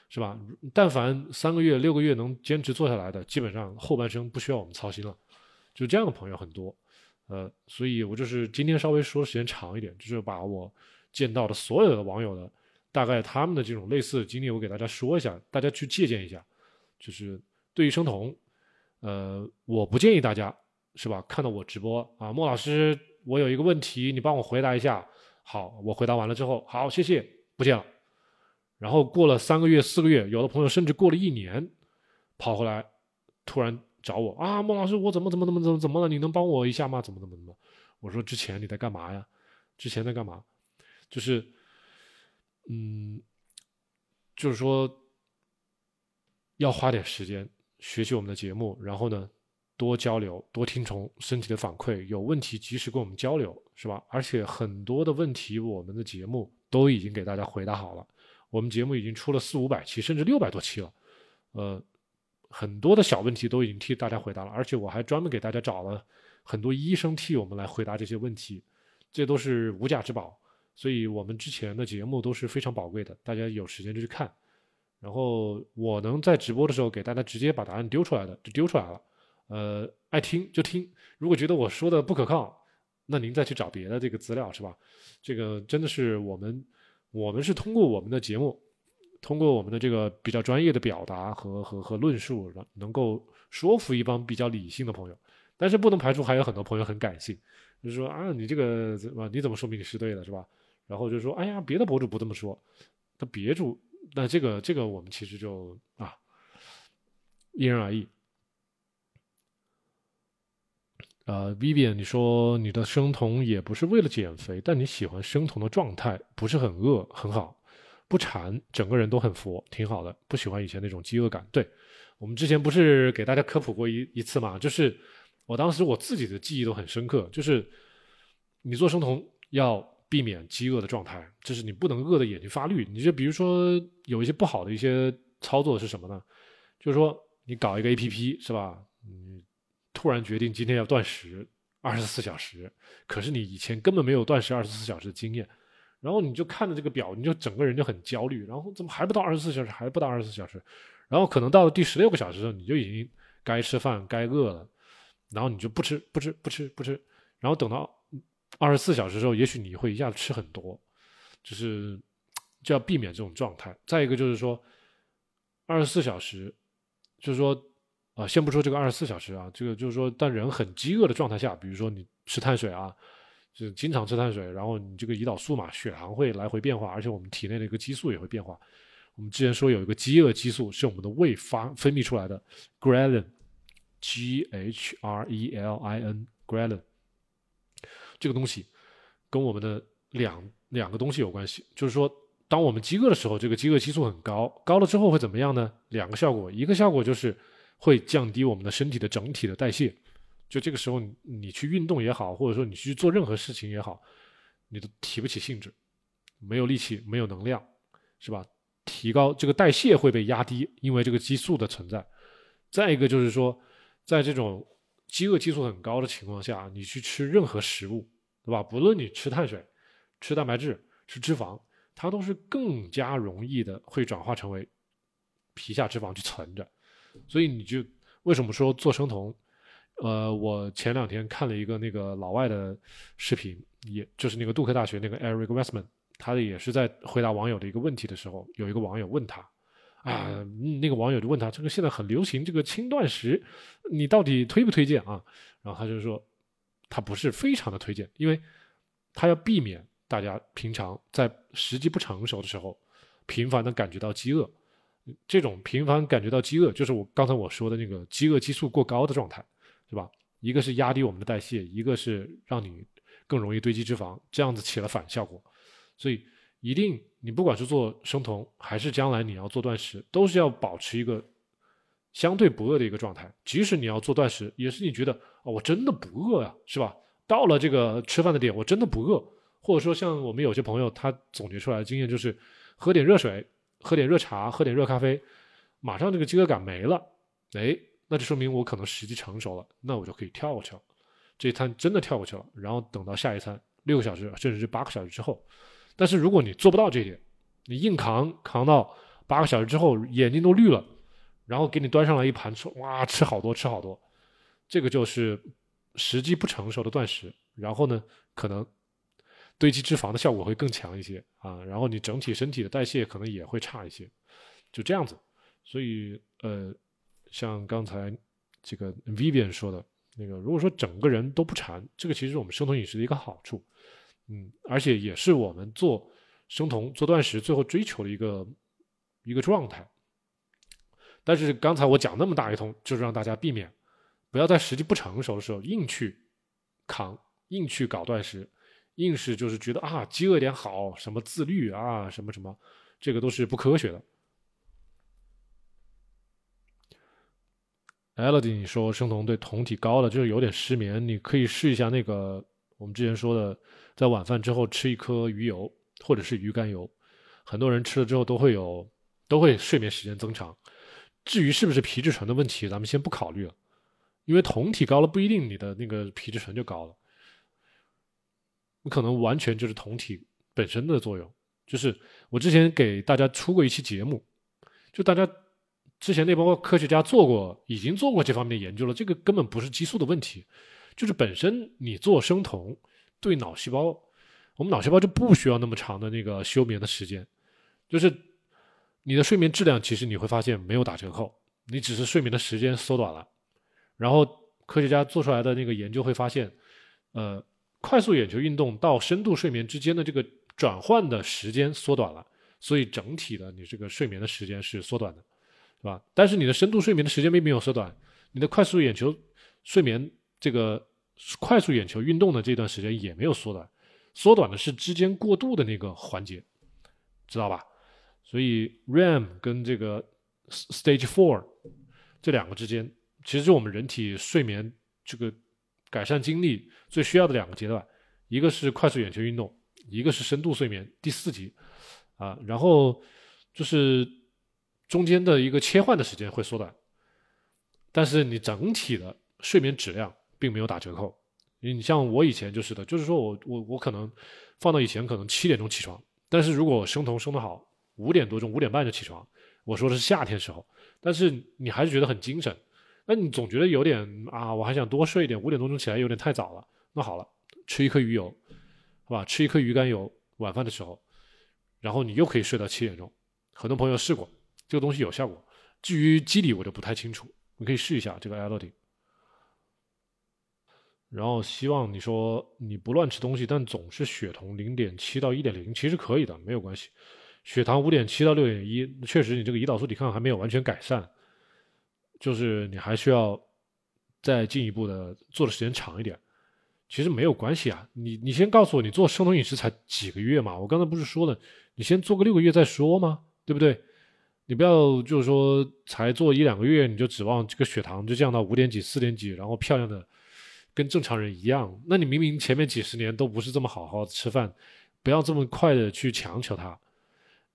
是吧？但凡三个月、六个月能坚持做下来的，基本上后半生不需要我们操心了。就这样的朋友很多，呃，所以我就是今天稍微说时间长一点，就是把我见到的所有的网友的大概他们的这种类似的经历，我给大家说一下，大家去借鉴一下。就是对于生酮，呃，我不建议大家是吧？看到我直播啊，莫老师，我有一个问题，你帮我回答一下。好，我回答完了之后，好，谢谢，不见了。然后过了三个月、四个月，有的朋友甚至过了一年，跑回来，突然找我啊，莫老师，我怎么怎么怎么怎么怎么了？你能帮我一下吗？怎么怎么怎么？我说之前你在干嘛呀？之前在干嘛？就是，嗯，就是说，要花点时间学习我们的节目，然后呢，多交流，多听从身体的反馈，有问题及时跟我们交流，是吧？而且很多的问题，我们的节目都已经给大家回答好了。我们节目已经出了四五百期，甚至六百多期了，呃，很多的小问题都已经替大家回答了，而且我还专门给大家找了很多医生替我们来回答这些问题，这都是无价之宝。所以我们之前的节目都是非常宝贵的，大家有时间就去看。然后我能在直播的时候给大家直接把答案丢出来的，就丢出来了。呃，爱听就听，如果觉得我说的不可靠，那您再去找别的这个资料是吧？这个真的是我们。我们是通过我们的节目，通过我们的这个比较专业的表达和和和论述，能能够说服一帮比较理性的朋友。但是不能排除还有很多朋友很感性，就是说啊，你这个怎么你怎么说明你是对的，是吧？然后就说，哎呀，别的博主不这么说，他别主，那这个这个我们其实就啊，因人而异。呃，Vivian，你说你的生酮也不是为了减肥，但你喜欢生酮的状态，不是很饿，很好，不馋，整个人都很佛，挺好的。不喜欢以前那种饥饿感。对我们之前不是给大家科普过一一次嘛？就是我当时我自己的记忆都很深刻，就是你做生酮要避免饥饿的状态，就是你不能饿的眼睛发绿。你就比如说有一些不好的一些操作是什么呢？就是说你搞一个 A P P 是吧？你。突然决定今天要断食二十四小时，可是你以前根本没有断食二十四小时的经验，然后你就看着这个表，你就整个人就很焦虑，然后怎么还不到二十四小时，还不到二十四小时，然后可能到了第十六个小时的时候，你就已经该吃饭该饿了，然后你就不吃不吃不吃不吃，然后等到二十四小时之后，也许你会一下子吃很多，就是就要避免这种状态。再一个就是说，二十四小时，就是说。啊，先不说这个二十四小时啊，这个就是说，当人很饥饿的状态下，比如说你吃碳水啊，就是经常吃碳水，然后你这个胰岛素嘛，血糖会来回变化，而且我们体内的一个激素也会变化。我们之前说有一个饥饿激素是我们的胃发分泌出来的，ghrelin，G H R E L I N，ghrelin，这个东西跟我们的两两个东西有关系，就是说，当我们饥饿的时候，这个饥饿激素很高，高了之后会怎么样呢？两个效果，一个效果就是。会降低我们的身体的整体的代谢，就这个时候你你去运动也好，或者说你去做任何事情也好，你都提不起兴致，没有力气，没有能量，是吧？提高这个代谢会被压低，因为这个激素的存在。再一个就是说，在这种饥饿激素很高的情况下，你去吃任何食物，对吧？不论你吃碳水、吃蛋白质、吃脂肪，它都是更加容易的会转化成为皮下脂肪去存着。所以你就为什么说做生酮？呃，我前两天看了一个那个老外的视频，也就是那个杜克大学那个 Eric Westman，他也是在回答网友的一个问题的时候，有一个网友问他，啊，那个网友就问他，这个现在很流行这个轻断食，你到底推不推荐啊？然后他就说，他不是非常的推荐，因为他要避免大家平常在时机不成熟的时候，频繁的感觉到饥饿。这种频繁感觉到饥饿，就是我刚才我说的那个饥饿激素过高的状态，是吧？一个是压低我们的代谢，一个是让你更容易堆积脂肪，这样子起了反效果。所以一定，你不管是做生酮，还是将来你要做断食，都是要保持一个相对不饿的一个状态。即使你要做断食，也是你觉得哦，我真的不饿呀，是吧？到了这个吃饭的点，我真的不饿。或者说，像我们有些朋友，他总结出来的经验就是，喝点热水，喝点热茶，喝点热咖啡，马上这个饥饿感没了。哎，那就说明我可能时机成熟了，那我就可以跳过去了。这一餐真的跳过去了，然后等到下一餐六个小时，甚至是八个小时之后。但是如果你做不到这一点，你硬扛扛到八个小时之后，眼睛都绿了，然后给你端上来一盘吃，哇，吃好多吃好多，这个就是时机不成熟的断食。然后呢，可能。堆积脂肪的效果会更强一些啊，然后你整体身体的代谢可能也会差一些，就这样子。所以呃，像刚才这个 Vivian 说的那个，如果说整个人都不馋，这个其实是我们生酮饮食的一个好处，嗯，而且也是我们做生酮做断食最后追求的一个一个状态。但是刚才我讲那么大一通，就是让大家避免不要在时机不成熟的时候硬去扛，硬去搞断食。硬是就是觉得啊，饥饿点好，什么自律啊，什么什么，这个都是不科学的。Elodie，你说生酮对酮体高的就是有点失眠，你可以试一下那个我们之前说的，在晚饭之后吃一颗鱼油或者是鱼肝油，很多人吃了之后都会有都会睡眠时间增长。至于是不是皮质醇的问题，咱们先不考虑了，因为酮体高了不一定你的那个皮质醇就高了。可能完全就是酮体本身的作用，就是我之前给大家出过一期节目，就大家之前那帮科学家做过，已经做过这方面的研究了，这个根本不是激素的问题，就是本身你做生酮对脑细胞，我们脑细胞就不需要那么长的那个休眠的时间，就是你的睡眠质量其实你会发现没有打折扣，你只是睡眠的时间缩短了，然后科学家做出来的那个研究会发现，呃。快速眼球运动到深度睡眠之间的这个转换的时间缩短了，所以整体的你这个睡眠的时间是缩短的，是吧？但是你的深度睡眠的时间并没有缩短，你的快速眼球睡眠这个快速眼球运动的这段时间也没有缩短，缩短的是之间过渡的那个环节，知道吧？所以 REM 跟这个 Stage Four 这两个之间，其实是我们人体睡眠这个。改善精力最需要的两个阶段，一个是快速眼球运动，一个是深度睡眠第四级，啊，然后就是中间的一个切换的时间会缩短，但是你整体的睡眠质量并没有打折扣。你像我以前就是的，就是说我我我可能放到以前可能七点钟起床，但是如果生酮生得好，五点多钟五点半就起床，我说的是夏天时候，但是你还是觉得很精神。那你总觉得有点啊，我还想多睡一点，五点多钟起来有点太早了。那好了，吃一颗鱼油，好吧，吃一颗鱼肝油，晚饭的时候，然后你又可以睡到七点钟。很多朋友试过，这个东西有效果。至于机理，我就不太清楚，你可以试一下这个 l o d 然后希望你说你不乱吃东西，但总是血酮零点七到一点零，其实可以的，没有关系。血糖五点七到六点一，确实你这个胰岛素抵抗还没有完全改善。就是你还需要再进一步的做的时间长一点，其实没有关系啊。你你先告诉我，你做生酮饮食才几个月嘛？我刚才不是说了，你先做个六个月再说吗？对不对？你不要就是说才做一两个月你就指望这个血糖就降到五点几、四点几，然后漂亮的跟正常人一样。那你明明前面几十年都不是这么好好吃饭，不要这么快的去强求它。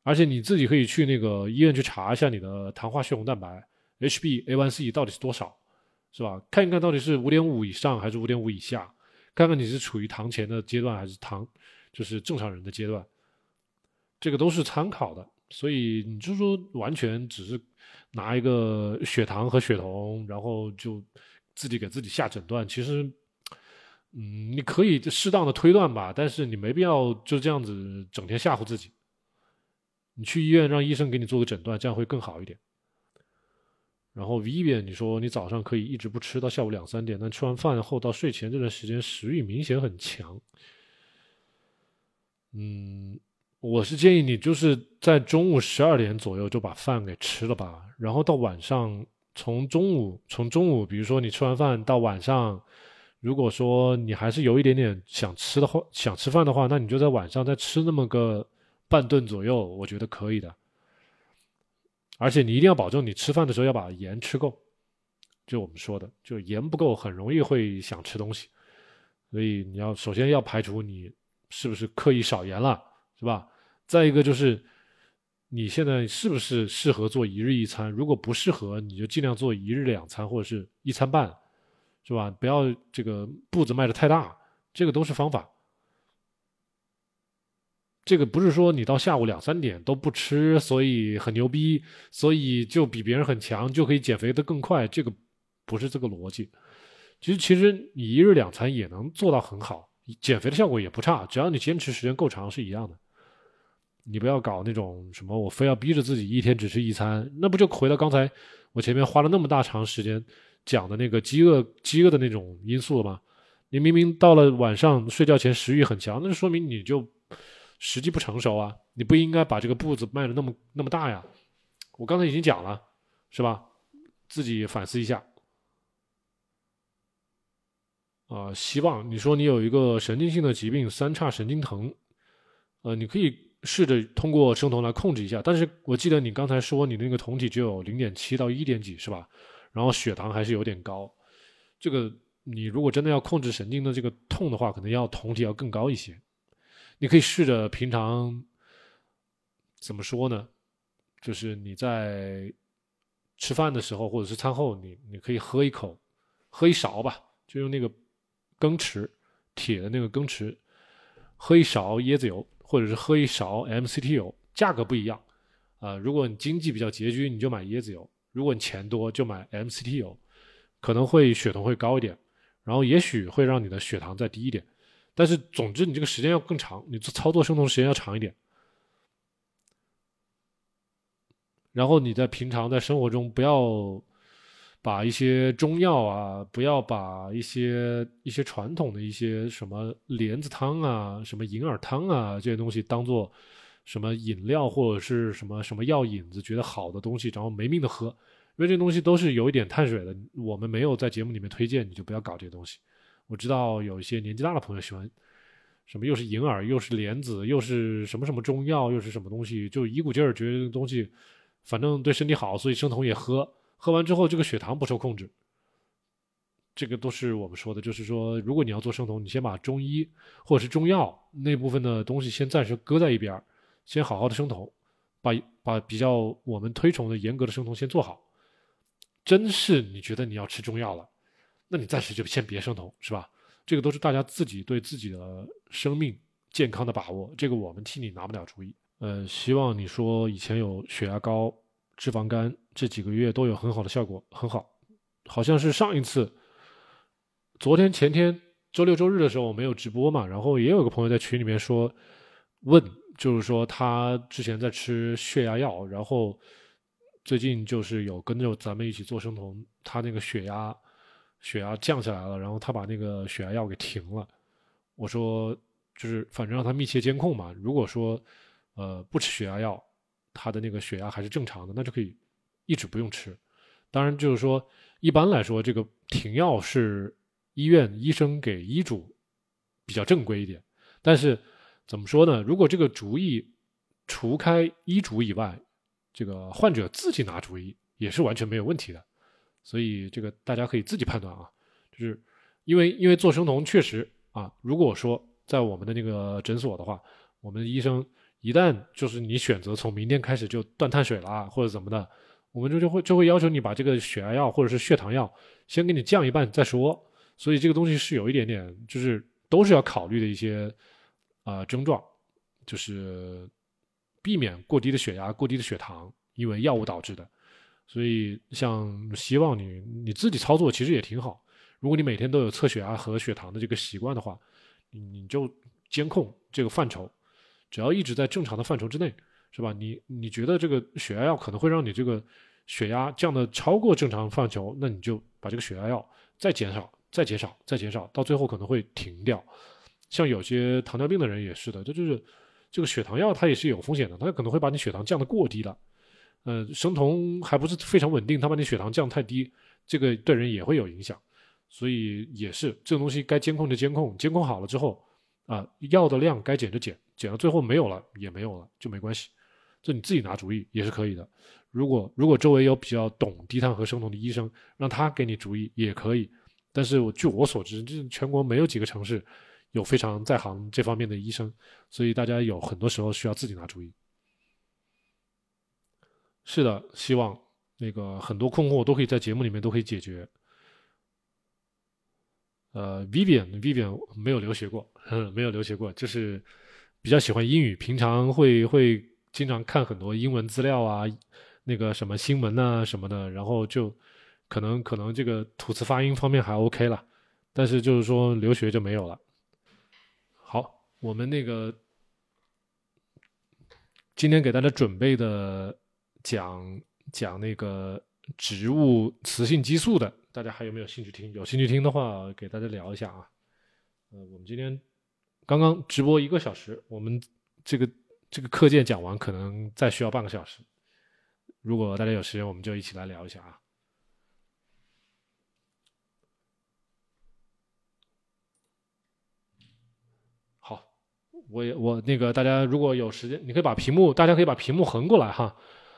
而且你自己可以去那个医院去查一下你的糖化血红蛋白。HbA1c 到底是多少，是吧？看一看到底是五点五以上还是五点五以下，看看你是处于糖前的阶段还是糖就是正常人的阶段，这个都是参考的。所以你就说完全只是拿一个血糖和血酮，然后就自己给自己下诊断，其实，嗯，你可以适当的推断吧，但是你没必要就这样子整天吓唬自己。你去医院让医生给你做个诊断，这样会更好一点。然后 Vivian，你说你早上可以一直不吃到下午两三点，但吃完饭后到睡前这段时间食欲明显很强。嗯，我是建议你就是在中午十二点左右就把饭给吃了吧，然后到晚上从中午从中午，比如说你吃完饭到晚上，如果说你还是有一点点想吃的话，想吃饭的话，那你就在晚上再吃那么个半顿左右，我觉得可以的。而且你一定要保证你吃饭的时候要把盐吃够，就我们说的，就盐不够很容易会想吃东西，所以你要首先要排除你是不是刻意少盐了，是吧？再一个就是，你现在是不是适合做一日一餐？如果不适合，你就尽量做一日两餐或者是一餐半，是吧？不要这个步子迈的太大，这个都是方法。这个不是说你到下午两三点都不吃，所以很牛逼，所以就比别人很强，就可以减肥的更快。这个不是这个逻辑。其实，其实你一日两餐也能做到很好，减肥的效果也不差，只要你坚持时间够长，是一样的。你不要搞那种什么，我非要逼着自己一天只吃一餐，那不就回到刚才我前面花了那么大长时间讲的那个饥饿、饥饿的那种因素了吗？你明明到了晚上睡觉前食欲很强，那就说明你就时机不成熟啊！你不应该把这个步子迈的那么那么大呀！我刚才已经讲了，是吧？自己反思一下。啊，希望你说你有一个神经性的疾病——三叉神经疼，呃，你可以。试着通过生酮来控制一下，但是我记得你刚才说你那个酮体只有零点七到一点几是吧？然后血糖还是有点高，这个你如果真的要控制神经的这个痛的话，可能要酮体要更高一些。你可以试着平常怎么说呢？就是你在吃饭的时候或者是餐后，你你可以喝一口，喝一勺吧，就用那个羹匙，铁的那个羹匙，喝一勺椰子油。或者是喝一勺 MCT 油，价格不一样，啊，如果你经济比较拮据，你就买椰子油；如果你钱多，就买 MCT 油，可能会血酮会高一点，然后也许会让你的血糖再低一点，但是总之你这个时间要更长，你操作生酮时间要长一点，然后你在平常在生活中不要。把一些中药啊，不要把一些一些传统的一些什么莲子汤啊、什么银耳汤啊这些东西当做什么饮料或者是什么什么药引子，觉得好的东西，然后没命的喝，因为这东西都是有一点碳水的。我们没有在节目里面推荐，你就不要搞这些东西。我知道有一些年纪大的朋友喜欢什么，又是银耳，又是莲子，又是什么什么中药，又是什么东西，就一股劲儿觉得这东西反正对身体好，所以生酮也喝。喝完之后，这个血糖不受控制，这个都是我们说的，就是说，如果你要做生酮，你先把中医或者是中药那部分的东西先暂时搁在一边先好好的生酮，把把比较我们推崇的严格的生酮先做好。真是你觉得你要吃中药了，那你暂时就先别生酮，是吧？这个都是大家自己对自己的生命健康的把握，这个我们替你拿不了主意。呃，希望你说以前有血压高。脂肪肝这几个月都有很好的效果，很好，好像是上一次，昨天前天周六周日的时候我没有直播嘛，然后也有个朋友在群里面说，问就是说他之前在吃血压药，然后最近就是有跟着咱们一起做生酮，他那个血压血压降下来了，然后他把那个血压药给停了，我说就是反正让他密切监控嘛，如果说呃不吃血压药。他的那个血压还是正常的，那就可以一直不用吃。当然，就是说一般来说，这个停药是医院医生给医嘱比较正规一点。但是怎么说呢？如果这个主意除开医嘱以外，这个患者自己拿主意也是完全没有问题的。所以这个大家可以自己判断啊。就是因为因为做生酮确实啊，如果说在我们的那个诊所的话，我们医生。一旦就是你选择从明天开始就断碳水了或者怎么的，我们就就会就会要求你把这个血压药或者是血糖药先给你降一半再说。所以这个东西是有一点点，就是都是要考虑的一些啊症状，就是避免过低的血压、过低的血糖，因为药物导致的。所以像希望你你自己操作其实也挺好。如果你每天都有测血压和血糖的这个习惯的话，你就监控这个范畴。只要一直在正常的范畴之内，是吧？你你觉得这个血压药可能会让你这个血压降的超过正常范畴，那你就把这个血压药再减少、再减少、再减少，到最后可能会停掉。像有些糖尿病的人也是的，这就是这个血糖药它也是有风险的，它可能会把你血糖降得过低了。呃，生酮还不是非常稳定，它把你血糖降太低，这个对人也会有影响。所以也是这种东西该监控就监控，监控好了之后啊，药的量该减就减，减到最后没有了也没有了就没关系，这你自己拿主意也是可以的。如果如果周围有比较懂低碳和生酮的医生，让他给你主意也可以。但是我据我所知，这全国没有几个城市有非常在行这方面的医生，所以大家有很多时候需要自己拿主意。是的，希望那个很多困惑都可以在节目里面都可以解决。呃，Vivian，Vivian 没有留学过，没有留学过，就是比较喜欢英语，平常会会经常看很多英文资料啊，那个什么新闻啊什么的，然后就可能可能这个吐词发音方面还 OK 了，但是就是说留学就没有了。好，我们那个今天给大家准备的讲讲那个植物雌性激素的。大家还有没有兴趣听？有兴趣听的话，给大家聊一下啊。呃，我们今天刚刚直播一个小时，我们这个这个课件讲完，可能再需要半个小时。如果大家有时间，我们就一起来聊一下啊。好，我也我那个大家如果有时间，你可以把屏幕，大家可以把屏幕横过来哈，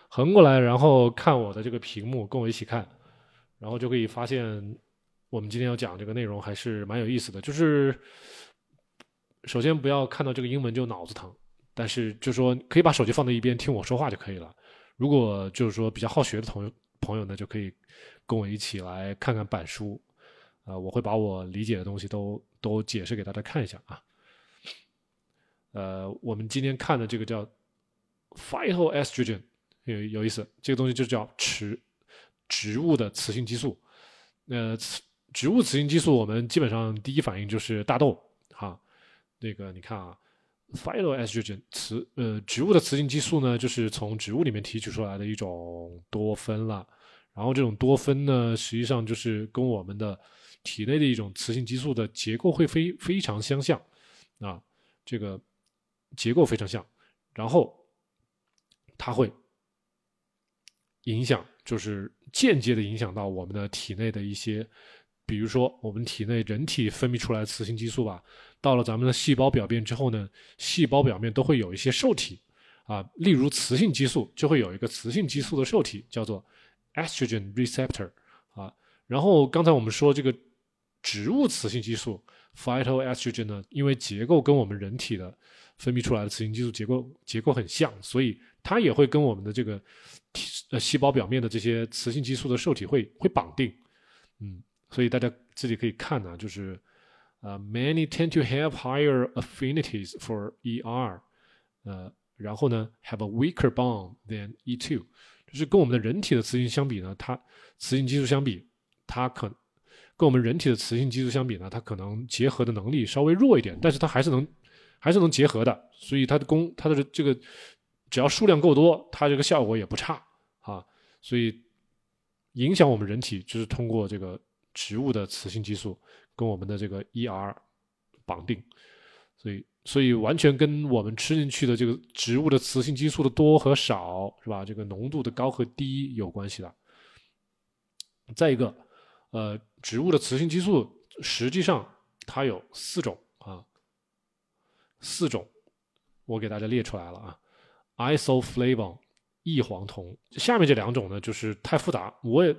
横过来，然后看我的这个屏幕，跟我一起看。然后就可以发现，我们今天要讲这个内容还是蛮有意思的。就是首先不要看到这个英文就脑子疼，但是就说可以把手机放在一边听我说话就可以了。如果就是说比较好学的朋友朋友呢，就可以跟我一起来看看板书，啊，我会把我理解的东西都都解释给大家看一下啊。呃，我们今天看的这个叫 phytoestrogen 有有意思，这个东西就叫雌。植物的雌性激素，呃，植物雌性激素，我们基本上第一反应就是大豆，哈，那个你看啊，phytoestrogen，雌呃植物的雌性激素呢，就是从植物里面提取出来的一种多酚了，然后这种多酚呢，实际上就是跟我们的体内的一种雌性激素的结构会非非常相像，啊，这个结构非常像，然后它会影响。就是间接的影响到我们的体内的一些，比如说我们体内人体分泌出来的雌性激素吧，到了咱们的细胞表面之后呢，细胞表面都会有一些受体啊，例如雌性激素就会有一个雌性激素的受体叫做 estrogen receptor 啊，然后刚才我们说这个植物雌性激素 phytoestrogen 呢，因为结构跟我们人体的分泌出来的雌性激素结构结构很像，所以它也会跟我们的这个。呃，细胞表面的这些雌性激素的受体会会绑定，嗯，所以大家自己可以看呢，就是呃，many tend to have higher affinities for ER，呃，然后呢，have a weaker bond than E2，就是跟我们的人体的雌性相比呢，它雌性激素相比，它可跟我们人体的雌性激素相比呢，它可能结合的能力稍微弱一点，但是它还是能还是能结合的，所以它的功它的这个。只要数量够多，它这个效果也不差啊。所以影响我们人体就是通过这个植物的雌性激素跟我们的这个 ER 绑定，所以所以完全跟我们吃进去的这个植物的雌性激素的多和少是吧？这个浓度的高和低有关系的。再一个，呃，植物的雌性激素实际上它有四种啊，四种，我给大家列出来了啊。isoflavone 异黄酮，下面这两种呢，就是太复杂，我也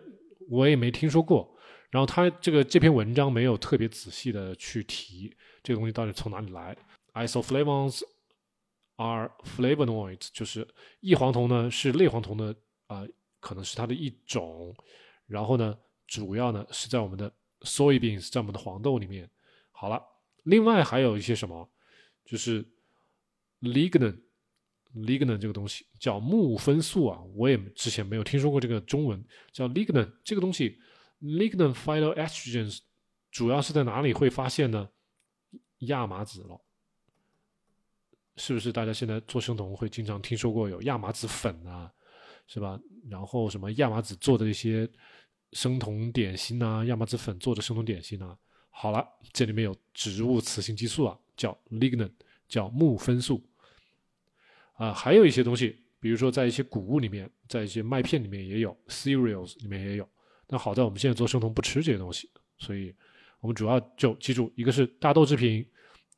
我也没听说过。然后他这个这篇文章没有特别仔细的去提这个东西到底从哪里来。isoflavones are flavonoids，就是异黄酮呢是类黄酮的啊，可能是它的一种。然后呢，主要呢是在我们的 soybeans，在我们的黄豆里面。好了，另外还有一些什么，就是 lignan。Lignan 这个东西叫木酚素啊，我也之前没有听说过这个中文叫 lignan 这个东西，lignan phytoestrogens 主要是在哪里会发现呢？亚麻籽了，是不是？大家现在做生酮会经常听说过有亚麻籽粉啊，是吧？然后什么亚麻籽做的一些生酮点心啊，亚麻籽粉做的生酮点心啊。好了，这里面有植物雌性激素啊，叫 lignan，叫木酚素。啊，还有一些东西，比如说在一些谷物里面，在一些麦片里面也有，cereals 里面也有。那好在我们现在做生酮不吃这些东西，所以我们主要就记住，一个是大豆制品，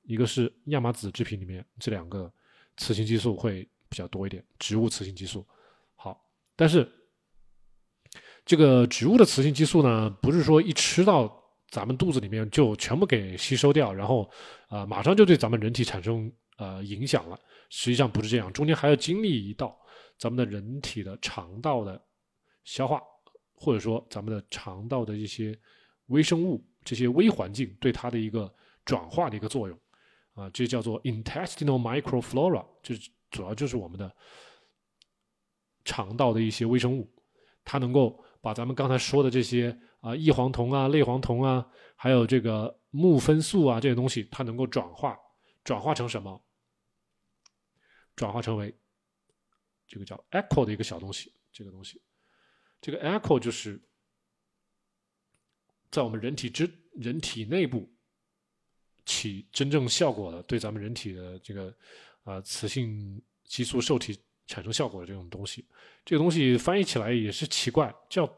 一个是亚麻籽制品里面这两个雌性激素会比较多一点，植物雌性激素。好，但是这个植物的雌性激素呢，不是说一吃到咱们肚子里面就全部给吸收掉，然后啊马上就对咱们人体产生呃影响了。实际上不是这样，中间还要经历一道咱们的人体的肠道的消化。或者说，咱们的肠道的一些微生物、这些微环境对它的一个转化的一个作用，啊，这叫做 intestinal microflora，就是主要就是我们的肠道的一些微生物，它能够把咱们刚才说的这些啊异黄酮啊、类黄酮啊，还有这个木酚素啊这些东西，它能够转化，转化成什么？转化成为这个叫 echo 的一个小东西，这个东西。这个 echo 就是在我们人体之人体内部起真正效果的，对咱们人体的这个啊雌性激素受体产生效果的这种东西。这个东西翻译起来也是奇怪，叫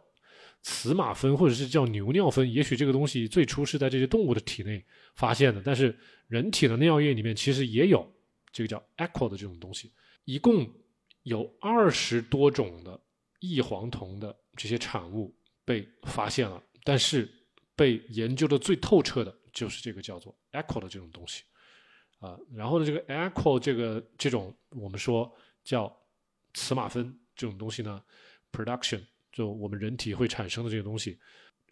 雌马酚或者是叫牛尿酚。也许这个东西最初是在这些动物的体内发现的，但是人体的尿液里面其实也有这个叫 echo 的这种东西。一共有二十多种的。异黄酮的这些产物被发现了，但是被研究的最透彻的就是这个叫做 echo 的这种东西啊。然后呢，这个 echo 这个这种我们说叫雌马酚这种东西呢，production 就我们人体会产生的这个东西，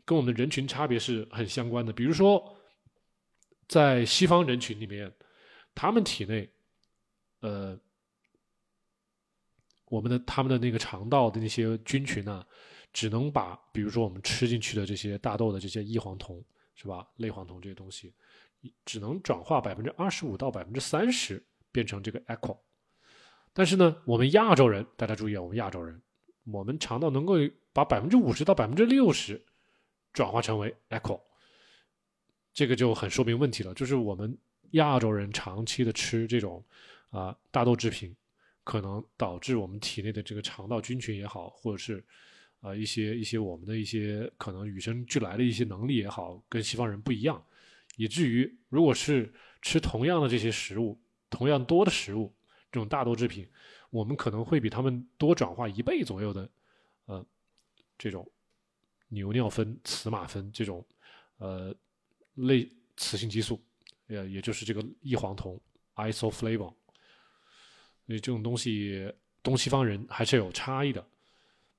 跟我们人群差别是很相关的。比如说，在西方人群里面，他们体内呃。我们的他们的那个肠道的那些菌群呢，只能把比如说我们吃进去的这些大豆的这些异黄酮是吧，类黄酮这些东西，只能转化百分之二十五到百分之三十变成这个 echo。但是呢，我们亚洲人，大家注意啊，我们亚洲人，我们肠道能够把百分之五十到百分之六十转化成为 echo，这个就很说明问题了，就是我们亚洲人长期的吃这种啊大豆制品。可能导致我们体内的这个肠道菌群也好，或者是啊一些一些我们的一些可能与生俱来的一些能力也好，跟西方人不一样，以至于如果是吃同样的这些食物，同样多的食物，这种大豆制品，我们可能会比他们多转化一倍左右的呃这种牛尿酚、雌马酚这种呃类雌性激素，呃也就是这个异黄酮 isoflavone。所以这种东西，东西方人还是有差异的。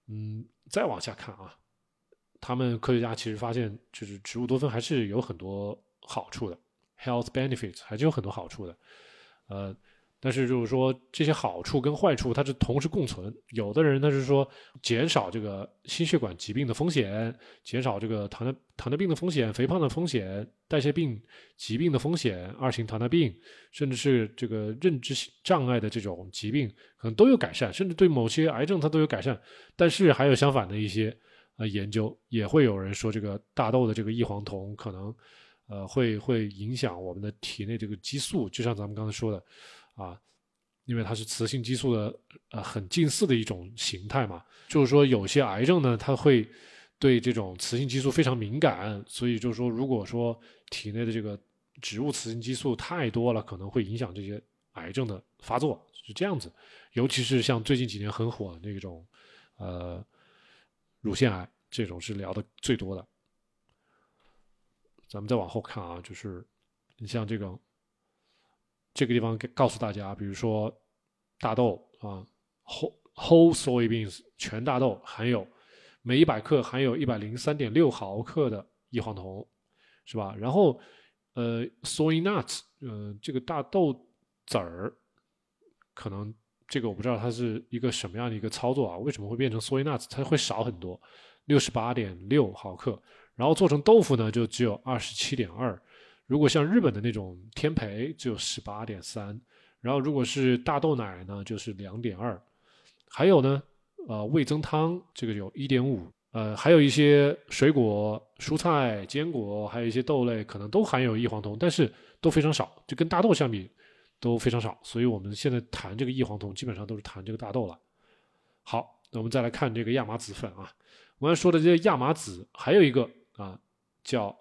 嗯，再往下看啊，他们科学家其实发现，就是植物多酚还是有很多好处的，health benefits 还是有很多好处的。呃。但是就是说，这些好处跟坏处它是同时共存。有的人他是说减少这个心血管疾病的风险，减少这个糖尿糖尿病的风险、肥胖的风险、代谢病疾病的风险、二型糖尿病，甚至是这个认知障碍的这种疾病，可能都有改善，甚至对某些癌症它都有改善。但是还有相反的一些呃研究，也会有人说这个大豆的这个异黄酮可能呃会会影响我们的体内这个激素，就像咱们刚才说的。啊，因为它是雌性激素的呃很近似的一种形态嘛，就是说有些癌症呢，它会对这种雌性激素非常敏感，所以就是说，如果说体内的这个植物雌性激素太多了，可能会影响这些癌症的发作，是这样子。尤其是像最近几年很火的那种呃乳腺癌，这种是聊的最多的。咱们再往后看啊，就是你像这个。这个地方告诉大家，比如说大豆啊，whole whole soybeans 全大豆含有每一百克含有一百零三点六毫克的异黄酮，是吧？然后呃，soy nuts，呃，这个大豆籽儿，可能这个我不知道它是一个什么样的一个操作啊？为什么会变成 soy nuts？它会少很多，六十八点六毫克，然后做成豆腐呢，就只有二十七点二。如果像日本的那种天培，只有十八点三，然后如果是大豆奶呢，就是两点二，还有呢，呃，味增汤这个有一点五，呃，还有一些水果、蔬菜、坚果，还有一些豆类，可能都含有异黄酮，但是都非常少，就跟大豆相比，都非常少，所以我们现在谈这个异黄酮，基本上都是谈这个大豆了。好，那我们再来看这个亚麻籽粉啊，我刚才说的这些亚麻籽还有一个啊叫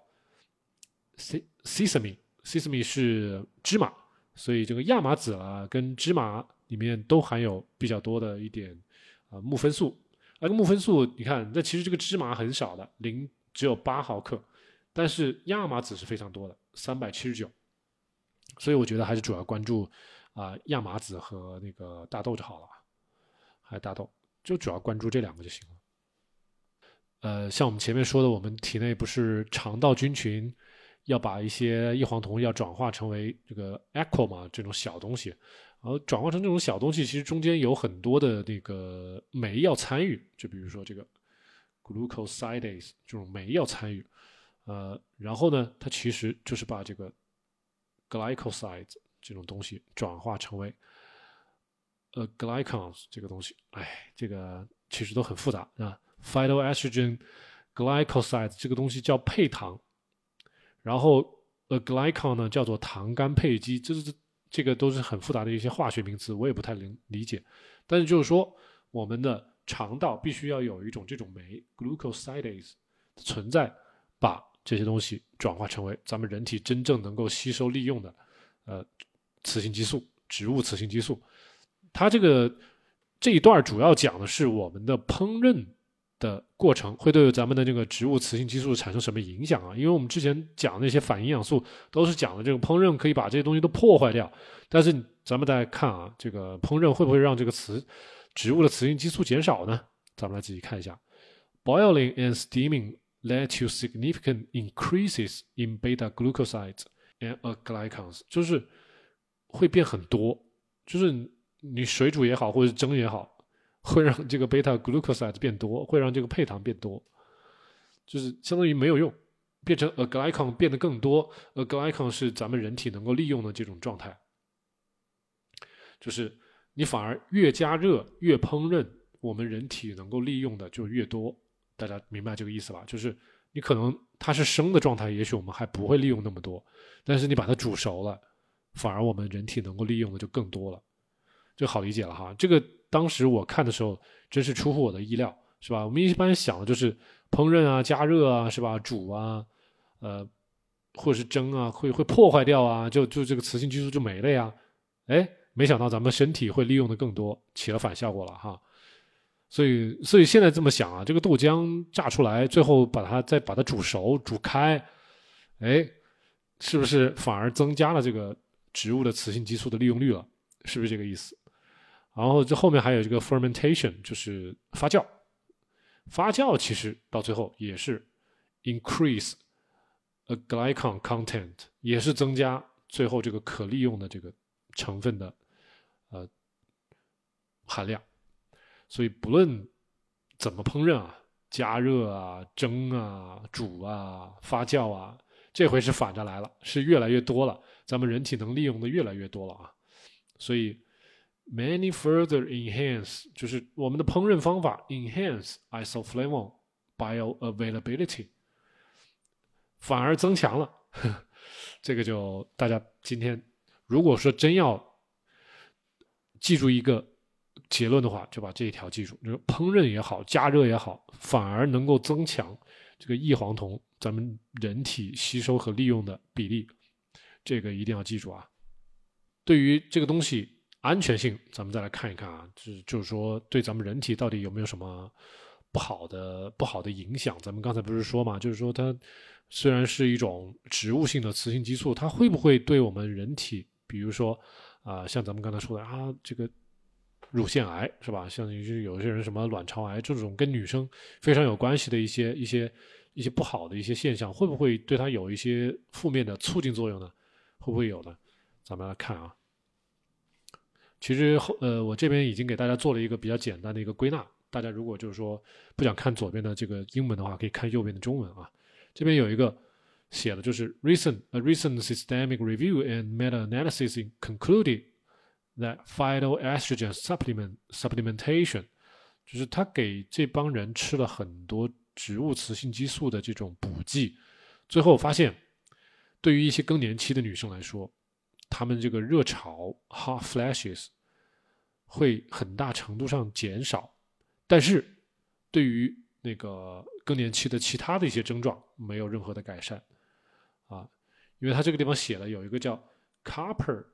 C sesame，sesame 是芝麻，所以这个亚麻籽啊跟芝麻里面都含有比较多的一点啊木酚素。那个木酚素，你看，那其实这个芝麻很少的，零只有八毫克，但是亚麻籽是非常多的，三百七十九。所以我觉得还是主要关注啊亚麻籽和那个大豆就好了，还有大豆，就主要关注这两个就行了。呃，像我们前面说的，我们体内不是肠道菌群要把一些异黄酮要转化成为这个 echo 嘛，这种小东西，然后转化成这种小东西，其实中间有很多的那个酶要参与，就比如说这个 glucosidase 这种酶要参与，呃，然后呢，它其实就是把这个 glycosides 这种东西转化成为呃 glycans 这个东西，哎，这个其实都很复杂啊。phytoestrogen glycosides 这个东西叫配糖，然后 a glycan 呢叫做糖苷配基，这是这个都是很复杂的一些化学名词，我也不太能理解。但是就是说，我们的肠道必须要有一种这种酶 glucosidase 存在，把这些东西转化成为咱们人体真正能够吸收利用的，呃，雌性激素，植物雌性激素。它这个这一段主要讲的是我们的烹饪的过程会对咱们的这个植物雌性激素产生什么影响啊？因为我们之前讲那些反营养素都是讲的这个烹饪可以把这些东西都破坏掉，但是咱们再看啊，这个烹饪会不会让这个雌植物的雌性激素减少呢？咱们来仔细看一下，boiling and steaming。led to significant increases in beta glucosides and glycans，就是会变很多，就是你水煮也好，或者蒸也好，会让这个 beta glucosides 变多，会让这个配糖变多，就是相当于没有用，变成 a glycon 变得更多，a glycon 是咱们人体能够利用的这种状态，就是你反而越加热越烹饪，我们人体能够利用的就越多。大家明白这个意思吧？就是你可能它是生的状态，也许我们还不会利用那么多，但是你把它煮熟了，反而我们人体能够利用的就更多了，就好理解了哈。这个当时我看的时候，真是出乎我的意料，是吧？我们一般想的就是烹饪啊、加热啊，是吧？煮啊，呃，或者是蒸啊，会会破坏掉啊，就就这个雌性激素就没了呀。哎，没想到咱们身体会利用的更多，起了反效果了哈。所以，所以现在这么想啊，这个豆浆榨出来，最后把它再把它煮熟、煮开，哎，是不是反而增加了这个植物的雌性激素的利用率了？是不是这个意思？然后这后面还有这个 fermentation，就是发酵。发酵其实到最后也是 increase a glycan content，也是增加最后这个可利用的这个成分的呃含量。所以不论怎么烹饪啊，加热啊、蒸啊、煮啊、发酵啊，这回是反着来了，是越来越多了。咱们人体能利用的越来越多了啊。所以，many further enhance 就是我们的烹饪方法 enhance isoflavone bioavailability，反而增强了。这个就大家今天如果说真要记住一个。结论的话，就把这一条记住：，就是烹饪也好，加热也好，反而能够增强这个异黄酮咱们人体吸收和利用的比例。这个一定要记住啊！对于这个东西安全性，咱们再来看一看啊，就是就是说，对咱们人体到底有没有什么不好的不好的影响？咱们刚才不是说嘛，就是说它虽然是一种植物性的雌性激素，它会不会对我们人体，比如说啊，像咱们刚才说的啊，这个。乳腺癌是吧？像有有些人什么卵巢癌这种跟女生非常有关系的一些一些一些不好的一些现象，会不会对它有一些负面的促进作用呢？会不会有呢？咱们来看啊。其实后呃，我这边已经给大家做了一个比较简单的一个归纳。大家如果就是说不想看左边的这个英文的话，可以看右边的中文啊。这边有一个写的就是 recent a recent systemic review and meta analysis concluded。that phytoestrogen supplement supplementation，就是他给这帮人吃了很多植物雌性激素的这种补剂，最后发现，对于一些更年期的女生来说，他们这个热潮 hot flashes 会很大程度上减少，但是对于那个更年期的其他的一些症状没有任何的改善。啊，因为他这个地方写了有一个叫 Copper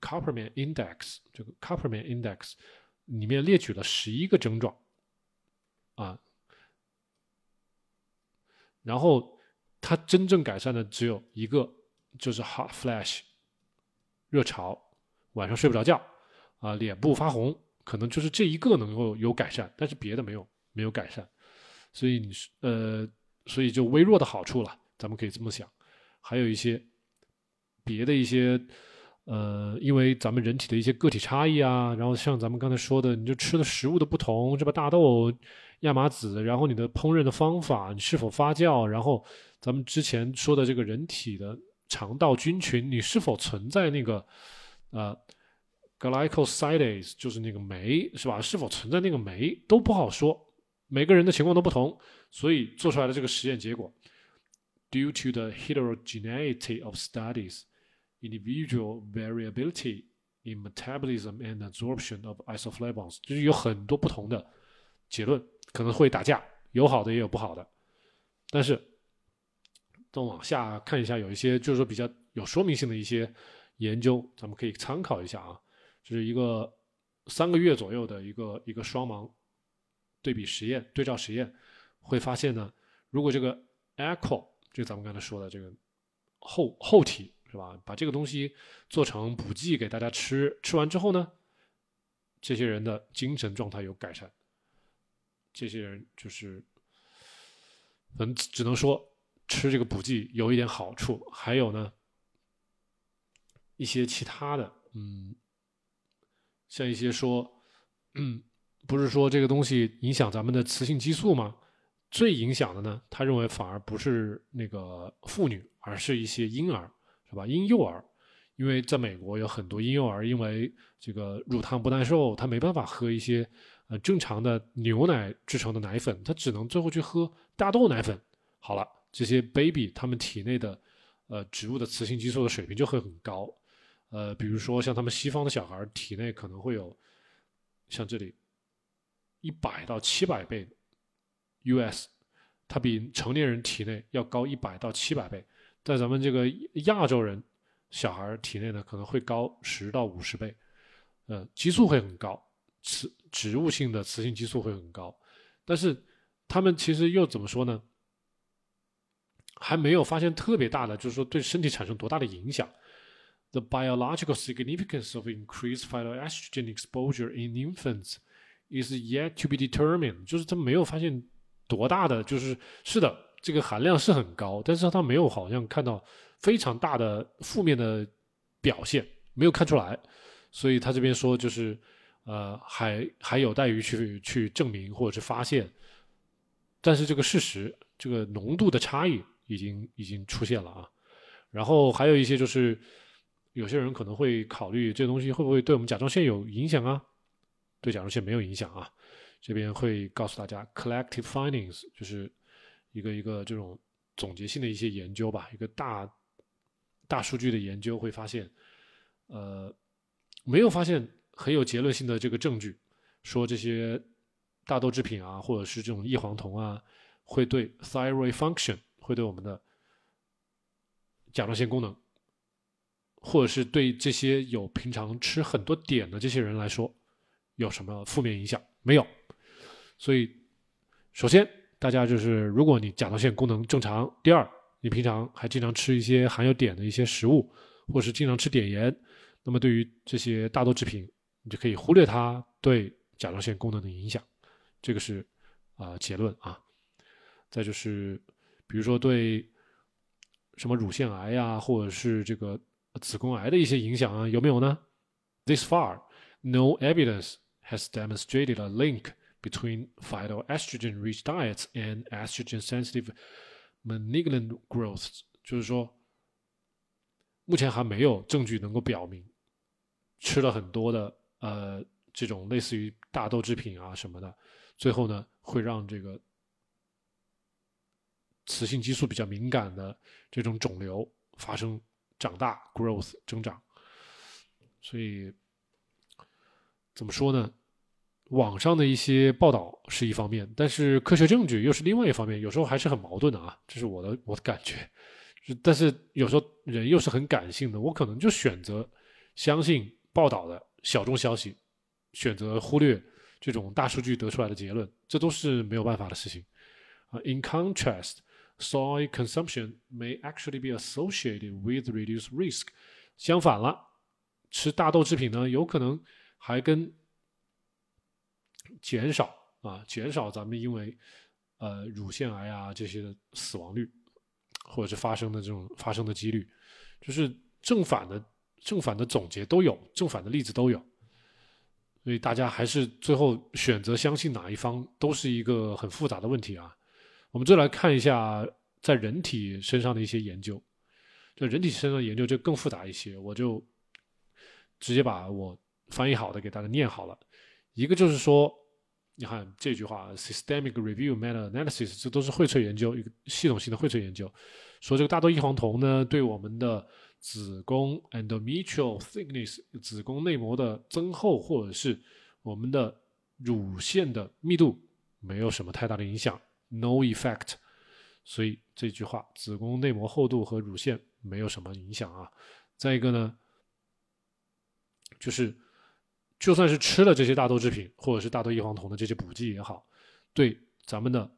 Copperman Index，这个 Copperman Index 里面列举了十一个症状。啊，然后它真正改善的只有一个，就是 hot flash 热潮，晚上睡不着觉啊，脸部发红，可能就是这一个能够有改善，但是别的没有没有改善。所以你是呃，所以就微弱的好处了，咱们可以这么想。还有一些别的一些呃，因为咱们人体的一些个体差异啊，然后像咱们刚才说的，你就吃的食物的不同，是吧？大豆、亚麻籽，然后你的烹饪的方法，你是否发酵，然后咱们之前说的这个人体的肠道菌群，你是否存在那个呃 glycosides，就是那个酶，是吧？是否存在那个酶都不好说。每个人的情况都不同，所以做出来的这个实验结果，due to the heterogeneity of studies, individual variability in metabolism and absorption of isoflavones，就是有很多不同的结论，可能会打架，有好的也有不好的。但是，再往下看一下，有一些就是说比较有说明性的一些研究，咱们可以参考一下啊。这是一个三个月左右的一个一个双盲。对比实验、对照实验，会发现呢，如果这个 echo，就咱们刚才说的这个后后体是吧，把这个东西做成补剂给大家吃，吃完之后呢，这些人的精神状态有改善。这些人就是，嗯，只能说吃这个补剂有一点好处，还有呢，一些其他的，嗯，像一些说，嗯。不是说这个东西影响咱们的雌性激素吗？最影响的呢，他认为反而不是那个妇女，而是一些婴儿，是吧？婴幼儿，因为在美国有很多婴幼儿因为这个乳糖不耐受，他没办法喝一些呃正常的牛奶制成的奶粉，他只能最后去喝大豆奶粉。好了，这些 baby 他们体内的呃植物的雌性激素的水平就会很高，呃，比如说像他们西方的小孩体内可能会有像这里。一百到七百倍，US，它比成年人体内要高一百到七百倍，在咱们这个亚洲人小孩体内呢，可能会高十到五十倍，呃，激素会很高，雌植物性的雌性激素会很高，但是他们其实又怎么说呢？还没有发现特别大的，就是说对身体产生多大的影响。The biological significance of increased phytoestrogen exposure in infants. is yet to be determined，就是他没有发现多大的，就是是的，这个含量是很高，但是他没有好像看到非常大的负面的表现，没有看出来，所以他这边说就是呃还还有待于去去证明或者是发现，但是这个事实，这个浓度的差异已经已经出现了啊，然后还有一些就是有些人可能会考虑这东西会不会对我们甲状腺有影响啊？对甲状腺没有影响啊，这边会告诉大家，collective findings 就是一个一个这种总结性的一些研究吧，一个大大数据的研究会发现，呃，没有发现很有结论性的这个证据，说这些大豆制品啊，或者是这种异黄酮啊，会对 thyroid function 会对我们的甲状腺功能，或者是对这些有平常吃很多碘的这些人来说。有什么负面影响？没有。所以，首先大家就是，如果你甲状腺功能正常；第二，你平常还经常吃一些含有碘的一些食物，或是经常吃碘盐，那么对于这些大豆制品，你就可以忽略它对甲状腺功能的影响。这个是啊结论啊。再就是，比如说对什么乳腺癌呀，或者是这个子宫癌的一些影响啊，有没有呢？This far, no evidence. has demonstrated a link between phytoestrogen-rich diets and estrogen-sensitive malignant growths，就是说，目前还没有证据能够表明吃了很多的呃这种类似于大豆制品啊什么的，最后呢会让这个雌性激素比较敏感的这种肿瘤发生长大 growth 增长。所以怎么说呢？网上的一些报道是一方面，但是科学证据又是另外一方面，有时候还是很矛盾的啊。这是我的我的感觉。但是有时候人又是很感性的，我可能就选择相信报道的小众消息，选择忽略这种大数据得出来的结论，这都是没有办法的事情啊。In contrast, soy consumption may actually be associated with reduced risk。相反了，吃大豆制品呢，有可能还跟减少啊，减少咱们因为呃乳腺癌啊这些的死亡率，或者是发生的这种发生的几率，就是正反的正反的总结都有，正反的例子都有，所以大家还是最后选择相信哪一方，都是一个很复杂的问题啊。我们再来看一下在人体身上的一些研究，就人体身上的研究就更复杂一些，我就直接把我翻译好的给大家念好了，一个就是说。你看这句话，systemic review meta analysis，这都是荟萃研究，一个系统性的荟萃研究，说这个大豆异黄酮呢，对我们的子宫 endometrial thickness，子宫内膜的增厚，或者是我们的乳腺的密度，没有什么太大的影响，no effect。所以这句话，子宫内膜厚度和乳腺没有什么影响啊。再一个呢，就是。就算是吃了这些大豆制品，或者是大豆异黄酮的这些补剂也好，对咱们的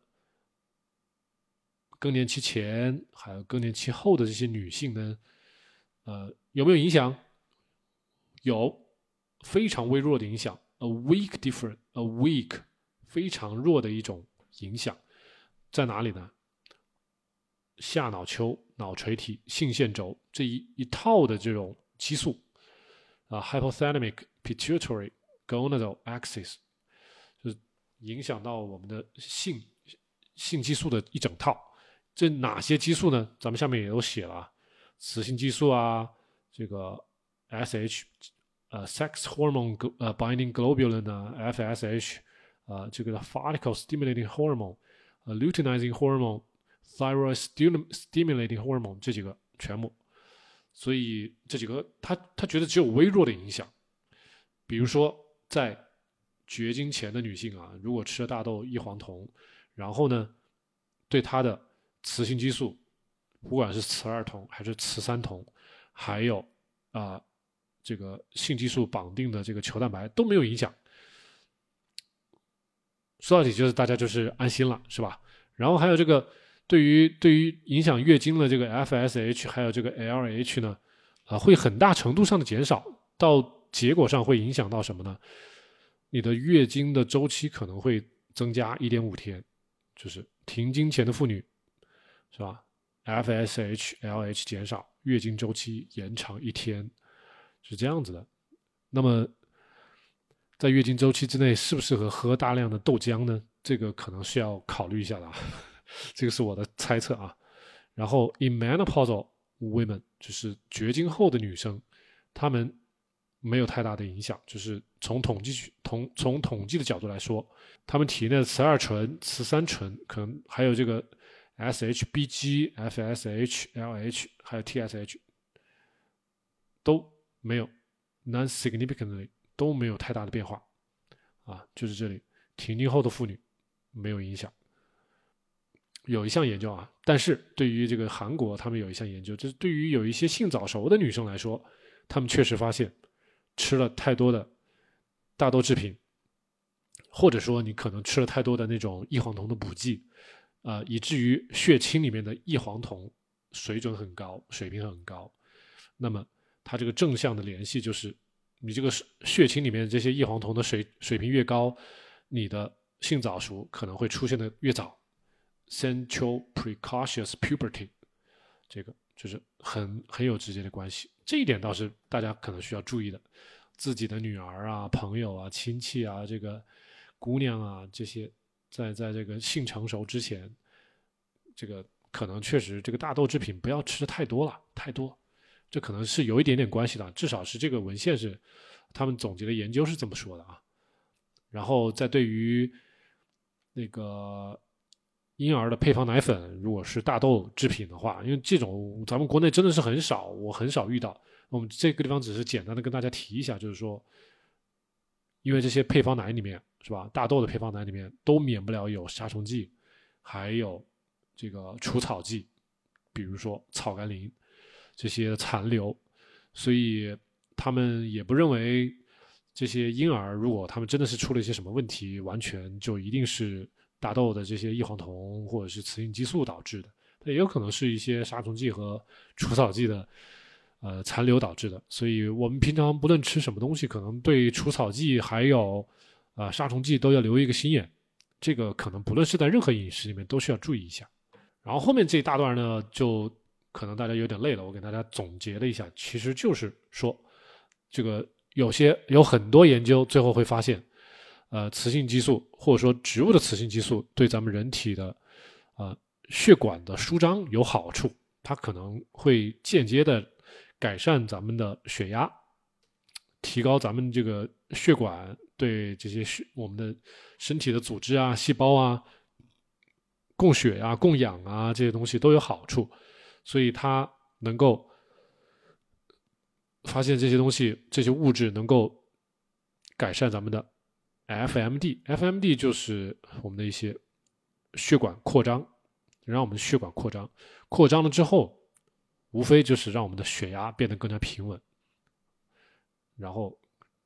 更年期前还有更年期后的这些女性呢，呃，有没有影响？有非常微弱的影响，a weak different，a weak 非常弱的一种影响，在哪里呢？下脑丘、脑垂体、性腺轴这一一套的这种激素啊，hypothalamic。Pituitary gonadal axis 就是影响到我们的性性激素的一整套。这哪些激素呢？咱们下面也都写了，雌性激素啊，这个 SH 呃 sex hormone 呃 binding globulin 啊，FSH 呃，这个 follicle stimulating hormone 呃 luteinizing hormone thyroid stimulating hormone 这几个全部。所以这几个他他觉得只有微弱的影响。比如说，在绝经前的女性啊，如果吃了大豆异黄酮，然后呢，对她的雌性激素，不管是雌二酮还是雌三酮，还有啊这个性激素绑定的这个球蛋白都没有影响。说到底就是大家就是安心了，是吧？然后还有这个对于对于影响月经的这个 FSH 还有这个 LH 呢，啊会很大程度上的减少到。结果上会影响到什么呢？你的月经的周期可能会增加一点五天，就是停经前的妇女，是吧？FSH、LH 减少，月经周期延长一天，是这样子的。那么，在月经周期之内，适不适合喝大量的豆浆呢？这个可能是要考虑一下的，这个是我的猜测啊。然后，in menopausal women，就是绝经后的女生，她们。没有太大的影响，就是从统计去统从统计的角度来说，他们体内的雌二醇、雌三醇，可能还有这个 SHBG、FSH、LH，还有 TSH，都没有 non-significantly 都没有太大的变化，啊，就是这里停经后的妇女没有影响。有一项研究啊，但是对于这个韩国，他们有一项研究，就是对于有一些性早熟的女生来说，他们确实发现。吃了太多的大豆制品，或者说你可能吃了太多的那种异黄酮的补剂，啊，以至于血清里面的异黄酮水准很高，水平很高。那么它这个正向的联系就是，你这个血清里面这些异黄酮的水水平越高，你的性早熟可能会出现的越早，central precocious puberty，这个就是很很有直接的关系。这一点倒是大家可能需要注意的，自己的女儿啊、朋友啊、亲戚啊、这个姑娘啊这些，在在这个性成熟之前，这个可能确实这个大豆制品不要吃的太多了，太多，这可能是有一点点关系的，至少是这个文献是他们总结的研究是这么说的啊。然后在对于那个。婴儿的配方奶粉，如果是大豆制品的话，因为这种咱们国内真的是很少，我很少遇到，我们这个地方只是简单的跟大家提一下，就是说，因为这些配方奶里面是吧，大豆的配方奶里面都免不了有杀虫剂，还有这个除草剂，比如说草甘膦这些残留，所以他们也不认为这些婴儿如果他们真的是出了一些什么问题，完全就一定是大豆的这些异黄酮或者是雌性激素导致的，它也有可能是一些杀虫剂和除草剂的。呃，残留导致的，所以我们平常不论吃什么东西，可能对除草剂还有啊杀虫剂都要留一个心眼。这个可能不论是在任何饮食里面都需要注意一下。然后后面这一大段呢，就可能大家有点累了，我给大家总结了一下，其实就是说，这个有些有很多研究最后会发现，呃，雌性激素或者说植物的雌性激素对咱们人体的呃血管的舒张有好处，它可能会间接的。改善咱们的血压，提高咱们这个血管对这些血我们的身体的组织啊、细胞啊供血啊、供氧啊这些东西都有好处，所以它能够发现这些东西、这些物质能够改善咱们的 FMD，FMD 就是我们的一些血管扩张，让我们血管扩张，扩张了之后。无非就是让我们的血压变得更加平稳，然后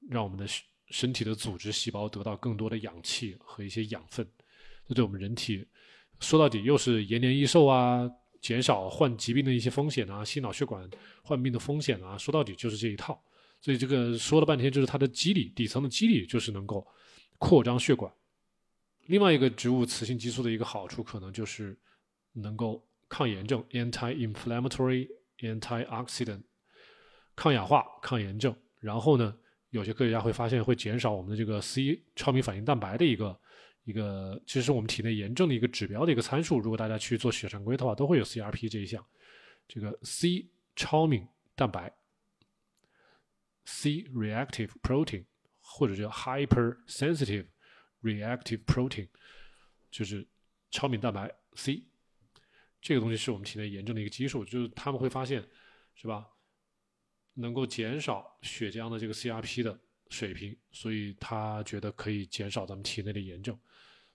让我们的身体的组织细胞得到更多的氧气和一些养分，这对我们人体说到底又是延年益寿啊，减少患疾病的一些风险啊，心脑血管患病的风险啊，说到底就是这一套。所以这个说了半天，就是它的机理，底层的机理就是能够扩张血管。另外一个植物雌性激素的一个好处，可能就是能够抗炎症 （anti-inflammatory）。antioxidant，抗氧化、抗炎症。然后呢，有些科学家会发现会减少我们的这个 C 超敏反应蛋白的一个一个，其实是我们体内炎症的一个指标的一个参数。如果大家去做血常规的话，都会有 CRP 这一项。这个 C 超敏蛋白，C reactive protein，或者叫 hypersensitive reactive protein，就是超敏蛋白 C。这个东西是我们体内炎症的一个基数，就是他们会发现，是吧？能够减少血浆的这个 CRP 的水平，所以他觉得可以减少咱们体内的炎症。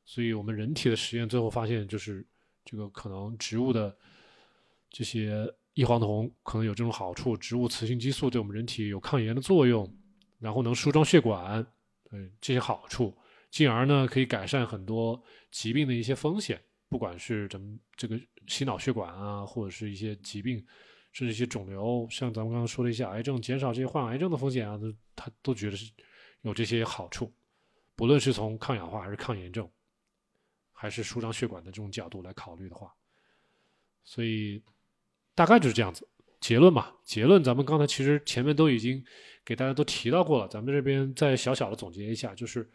所以我们人体的实验最后发现，就是这个可能植物的这些异黄酮可能有这种好处，植物雌性激素对我们人体有抗炎的作用，然后能舒张血管，对这些好处，进而呢可以改善很多疾病的一些风险。不管是咱们这个心脑血管啊，或者是一些疾病，甚至一些肿瘤，像咱们刚刚说的一些癌症，减少这些患癌症的风险啊，都他都觉得是有这些好处。不论是从抗氧化还是抗炎症，还是舒张血管的这种角度来考虑的话，所以大概就是这样子。结论嘛，结论咱们刚才其实前面都已经给大家都提到过了，咱们这边再小小的总结一下，就是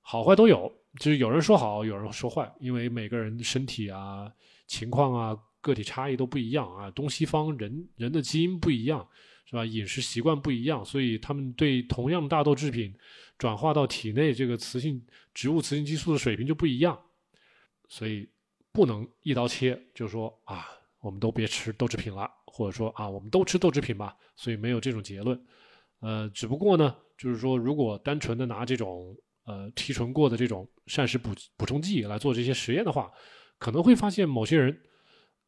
好坏都有。就是有人说好，有人说坏，因为每个人身体啊、情况啊、个体差异都不一样啊，东西方人人的基因不一样，是吧？饮食习惯不一样，所以他们对同样的大豆制品转化到体内这个雌性植物雌性激素的水平就不一样，所以不能一刀切，就说啊，我们都别吃豆制品了，或者说啊，我们都吃豆制品吧，所以没有这种结论。呃，只不过呢，就是说如果单纯的拿这种。呃，提纯过的这种膳食补补充剂来做这些实验的话，可能会发现某些人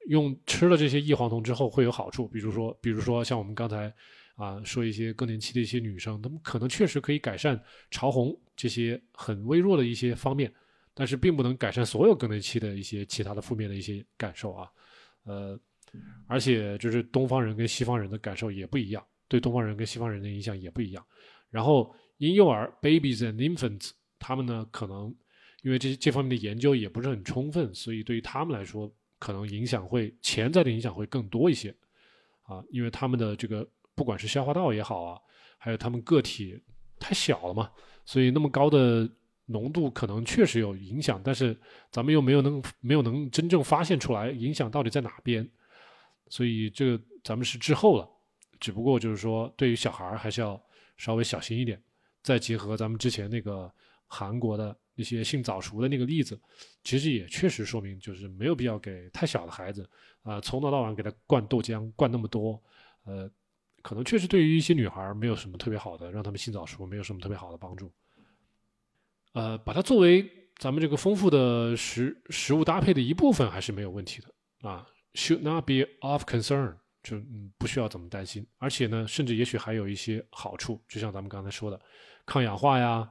用吃了这些异黄酮之后会有好处。比如说，比如说像我们刚才啊说一些更年期的一些女生，她们可能确实可以改善潮红这些很微弱的一些方面，但是并不能改善所有更年期的一些其他的负面的一些感受啊。呃，而且就是东方人跟西方人的感受也不一样，对东方人跟西方人的影响也不一样。然后。婴幼儿 （babies and infants） 他们呢，可能因为这这方面的研究也不是很充分，所以对于他们来说，可能影响会潜在的影响会更多一些啊，因为他们的这个不管是消化道也好啊，还有他们个体太小了嘛，所以那么高的浓度可能确实有影响，但是咱们又没有能没有能真正发现出来影响到底在哪边，所以这个咱们是滞后了，只不过就是说对于小孩还是要稍微小心一点。再结合咱们之前那个韩国的一些性早熟的那个例子，其实也确实说明，就是没有必要给太小的孩子啊，从早到晚给他灌豆浆，灌那么多，呃，可能确实对于一些女孩没有什么特别好的，让她们性早熟没有什么特别好的帮助。呃，把它作为咱们这个丰富的食食物搭配的一部分还是没有问题的啊，should not be of concern，就嗯不需要怎么担心。而且呢，甚至也许还有一些好处，就像咱们刚才说的，抗氧化呀，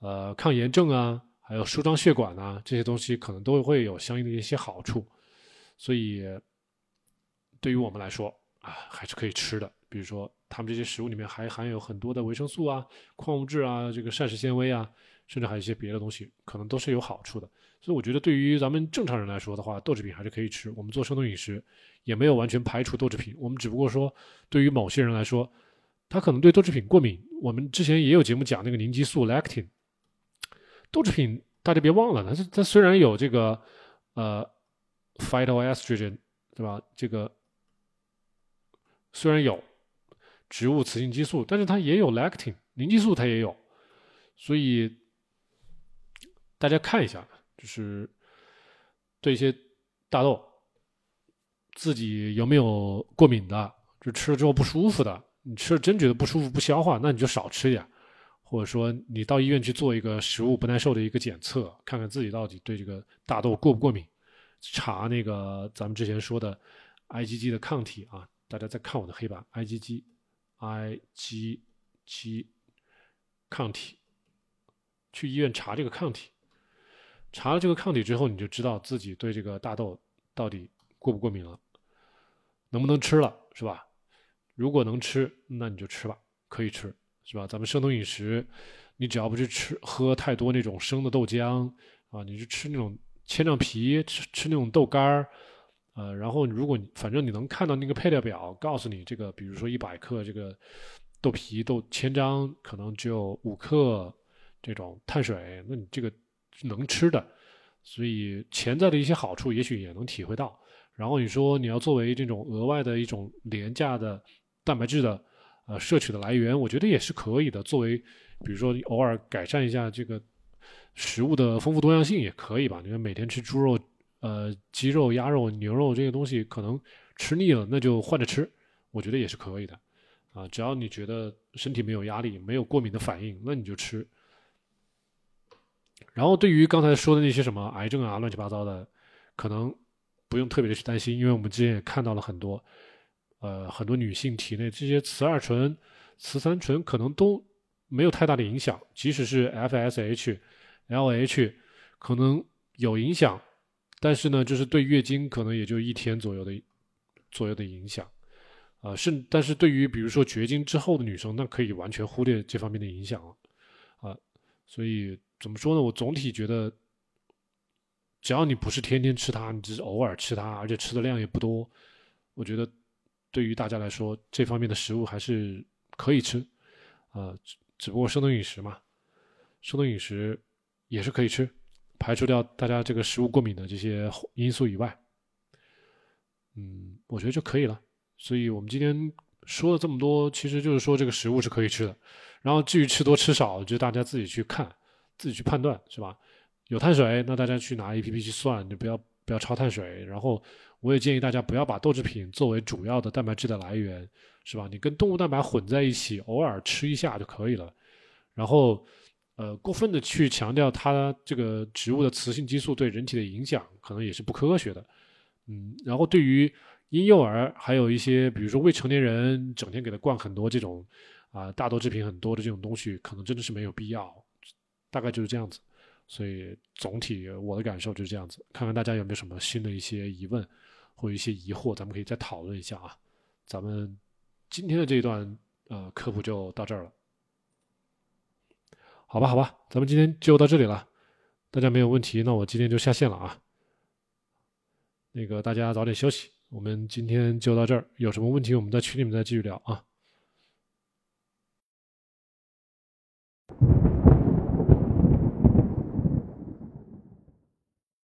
呃，抗炎症啊，还有舒张血管啊，这些东西可能都会有相应的一些好处。所以，对于我们来说啊，还是可以吃的。比如说，他们这些食物里面还含有很多的维生素啊、矿物质啊、这个膳食纤维啊，甚至还有一些别的东西，可能都是有好处的。所以，我觉得对于咱们正常人来说的话，豆制品还是可以吃。我们做生酮饮食也没有完全排除豆制品，我们只不过说，对于某些人来说，他可能对豆制品过敏。我们之前也有节目讲那个凝激素 lectin，豆制品大家别忘了，它它虽然有这个呃。phytoestrogen，对吧？这个虽然有植物雌性激素，但是它也有 lectin，凝激素它也有，所以大家看一下，就是对一些大豆自己有没有过敏的，就吃了之后不舒服的，你吃了真觉得不舒服不消化，那你就少吃点，或者说你到医院去做一个食物不耐受的一个检测，看看自己到底对这个大豆过不过敏。查那个咱们之前说的 IgG 的抗体啊，大家再看我的黑板，IgG，IgG 抗体，去医院查这个抗体，查了这个抗体之后，你就知道自己对这个大豆到底过不过敏了，能不能吃了，是吧？如果能吃，那你就吃吧，可以吃，是吧？咱们生酮饮食，你只要不去吃喝太多那种生的豆浆啊，你就吃那种。千张皮吃吃那种豆干儿，呃，然后如果你反正你能看到那个配料表，告诉你这个，比如说一百克这个豆皮豆千张可能只有五克这种碳水，那你这个能吃的，所以潜在的一些好处也许也能体会到。然后你说你要作为这种额外的一种廉价的蛋白质的呃摄取的来源，我觉得也是可以的。作为比如说偶尔改善一下这个。食物的丰富多样性也可以吧？你看每天吃猪肉、呃鸡肉、鸭肉、牛肉这些东西，可能吃腻了，那就换着吃，我觉得也是可以的。啊，只要你觉得身体没有压力、没有过敏的反应，那你就吃。然后对于刚才说的那些什么癌症啊、乱七八糟的，可能不用特别的去担心，因为我们之前也看到了很多，呃，很多女性体内这些雌二醇、雌三醇可能都没有太大的影响，即使是 FSH。LH 可能有影响，但是呢，就是对月经可能也就一天左右的左右的影响，啊，甚但是对于比如说绝经之后的女生，那可以完全忽略这方面的影响了，啊，所以怎么说呢？我总体觉得，只要你不是天天吃它，你只是偶尔吃它，而且吃的量也不多，我觉得对于大家来说，这方面的食物还是可以吃，啊，只不过生酮饮食嘛，生酮饮食。也是可以吃，排除掉大家这个食物过敏的这些因素以外，嗯，我觉得就可以了。所以我们今天说了这么多，其实就是说这个食物是可以吃的。然后至于吃多吃少，就大家自己去看，自己去判断，是吧？有碳水，那大家去拿 A P P 去算，就不要不要超碳水。然后我也建议大家不要把豆制品作为主要的蛋白质的来源，是吧？你跟动物蛋白混在一起，偶尔吃一下就可以了。然后。呃，过分的去强调它这个植物的雌性激素对人体的影响，可能也是不科学的。嗯，然后对于婴幼儿，还有一些比如说未成年人，整天给他灌很多这种啊大豆制品很多的这种东西，可能真的是没有必要。大概就是这样子。所以总体我的感受就是这样子。看看大家有没有什么新的一些疑问或一些疑惑，咱们可以再讨论一下啊。咱们今天的这一段呃科普就到这儿了。好吧，好吧，咱们今天就到这里了。大家没有问题，那我今天就下线了啊。那个大家早点休息，我们今天就到这儿。有什么问题，我们在群里面再继续聊啊。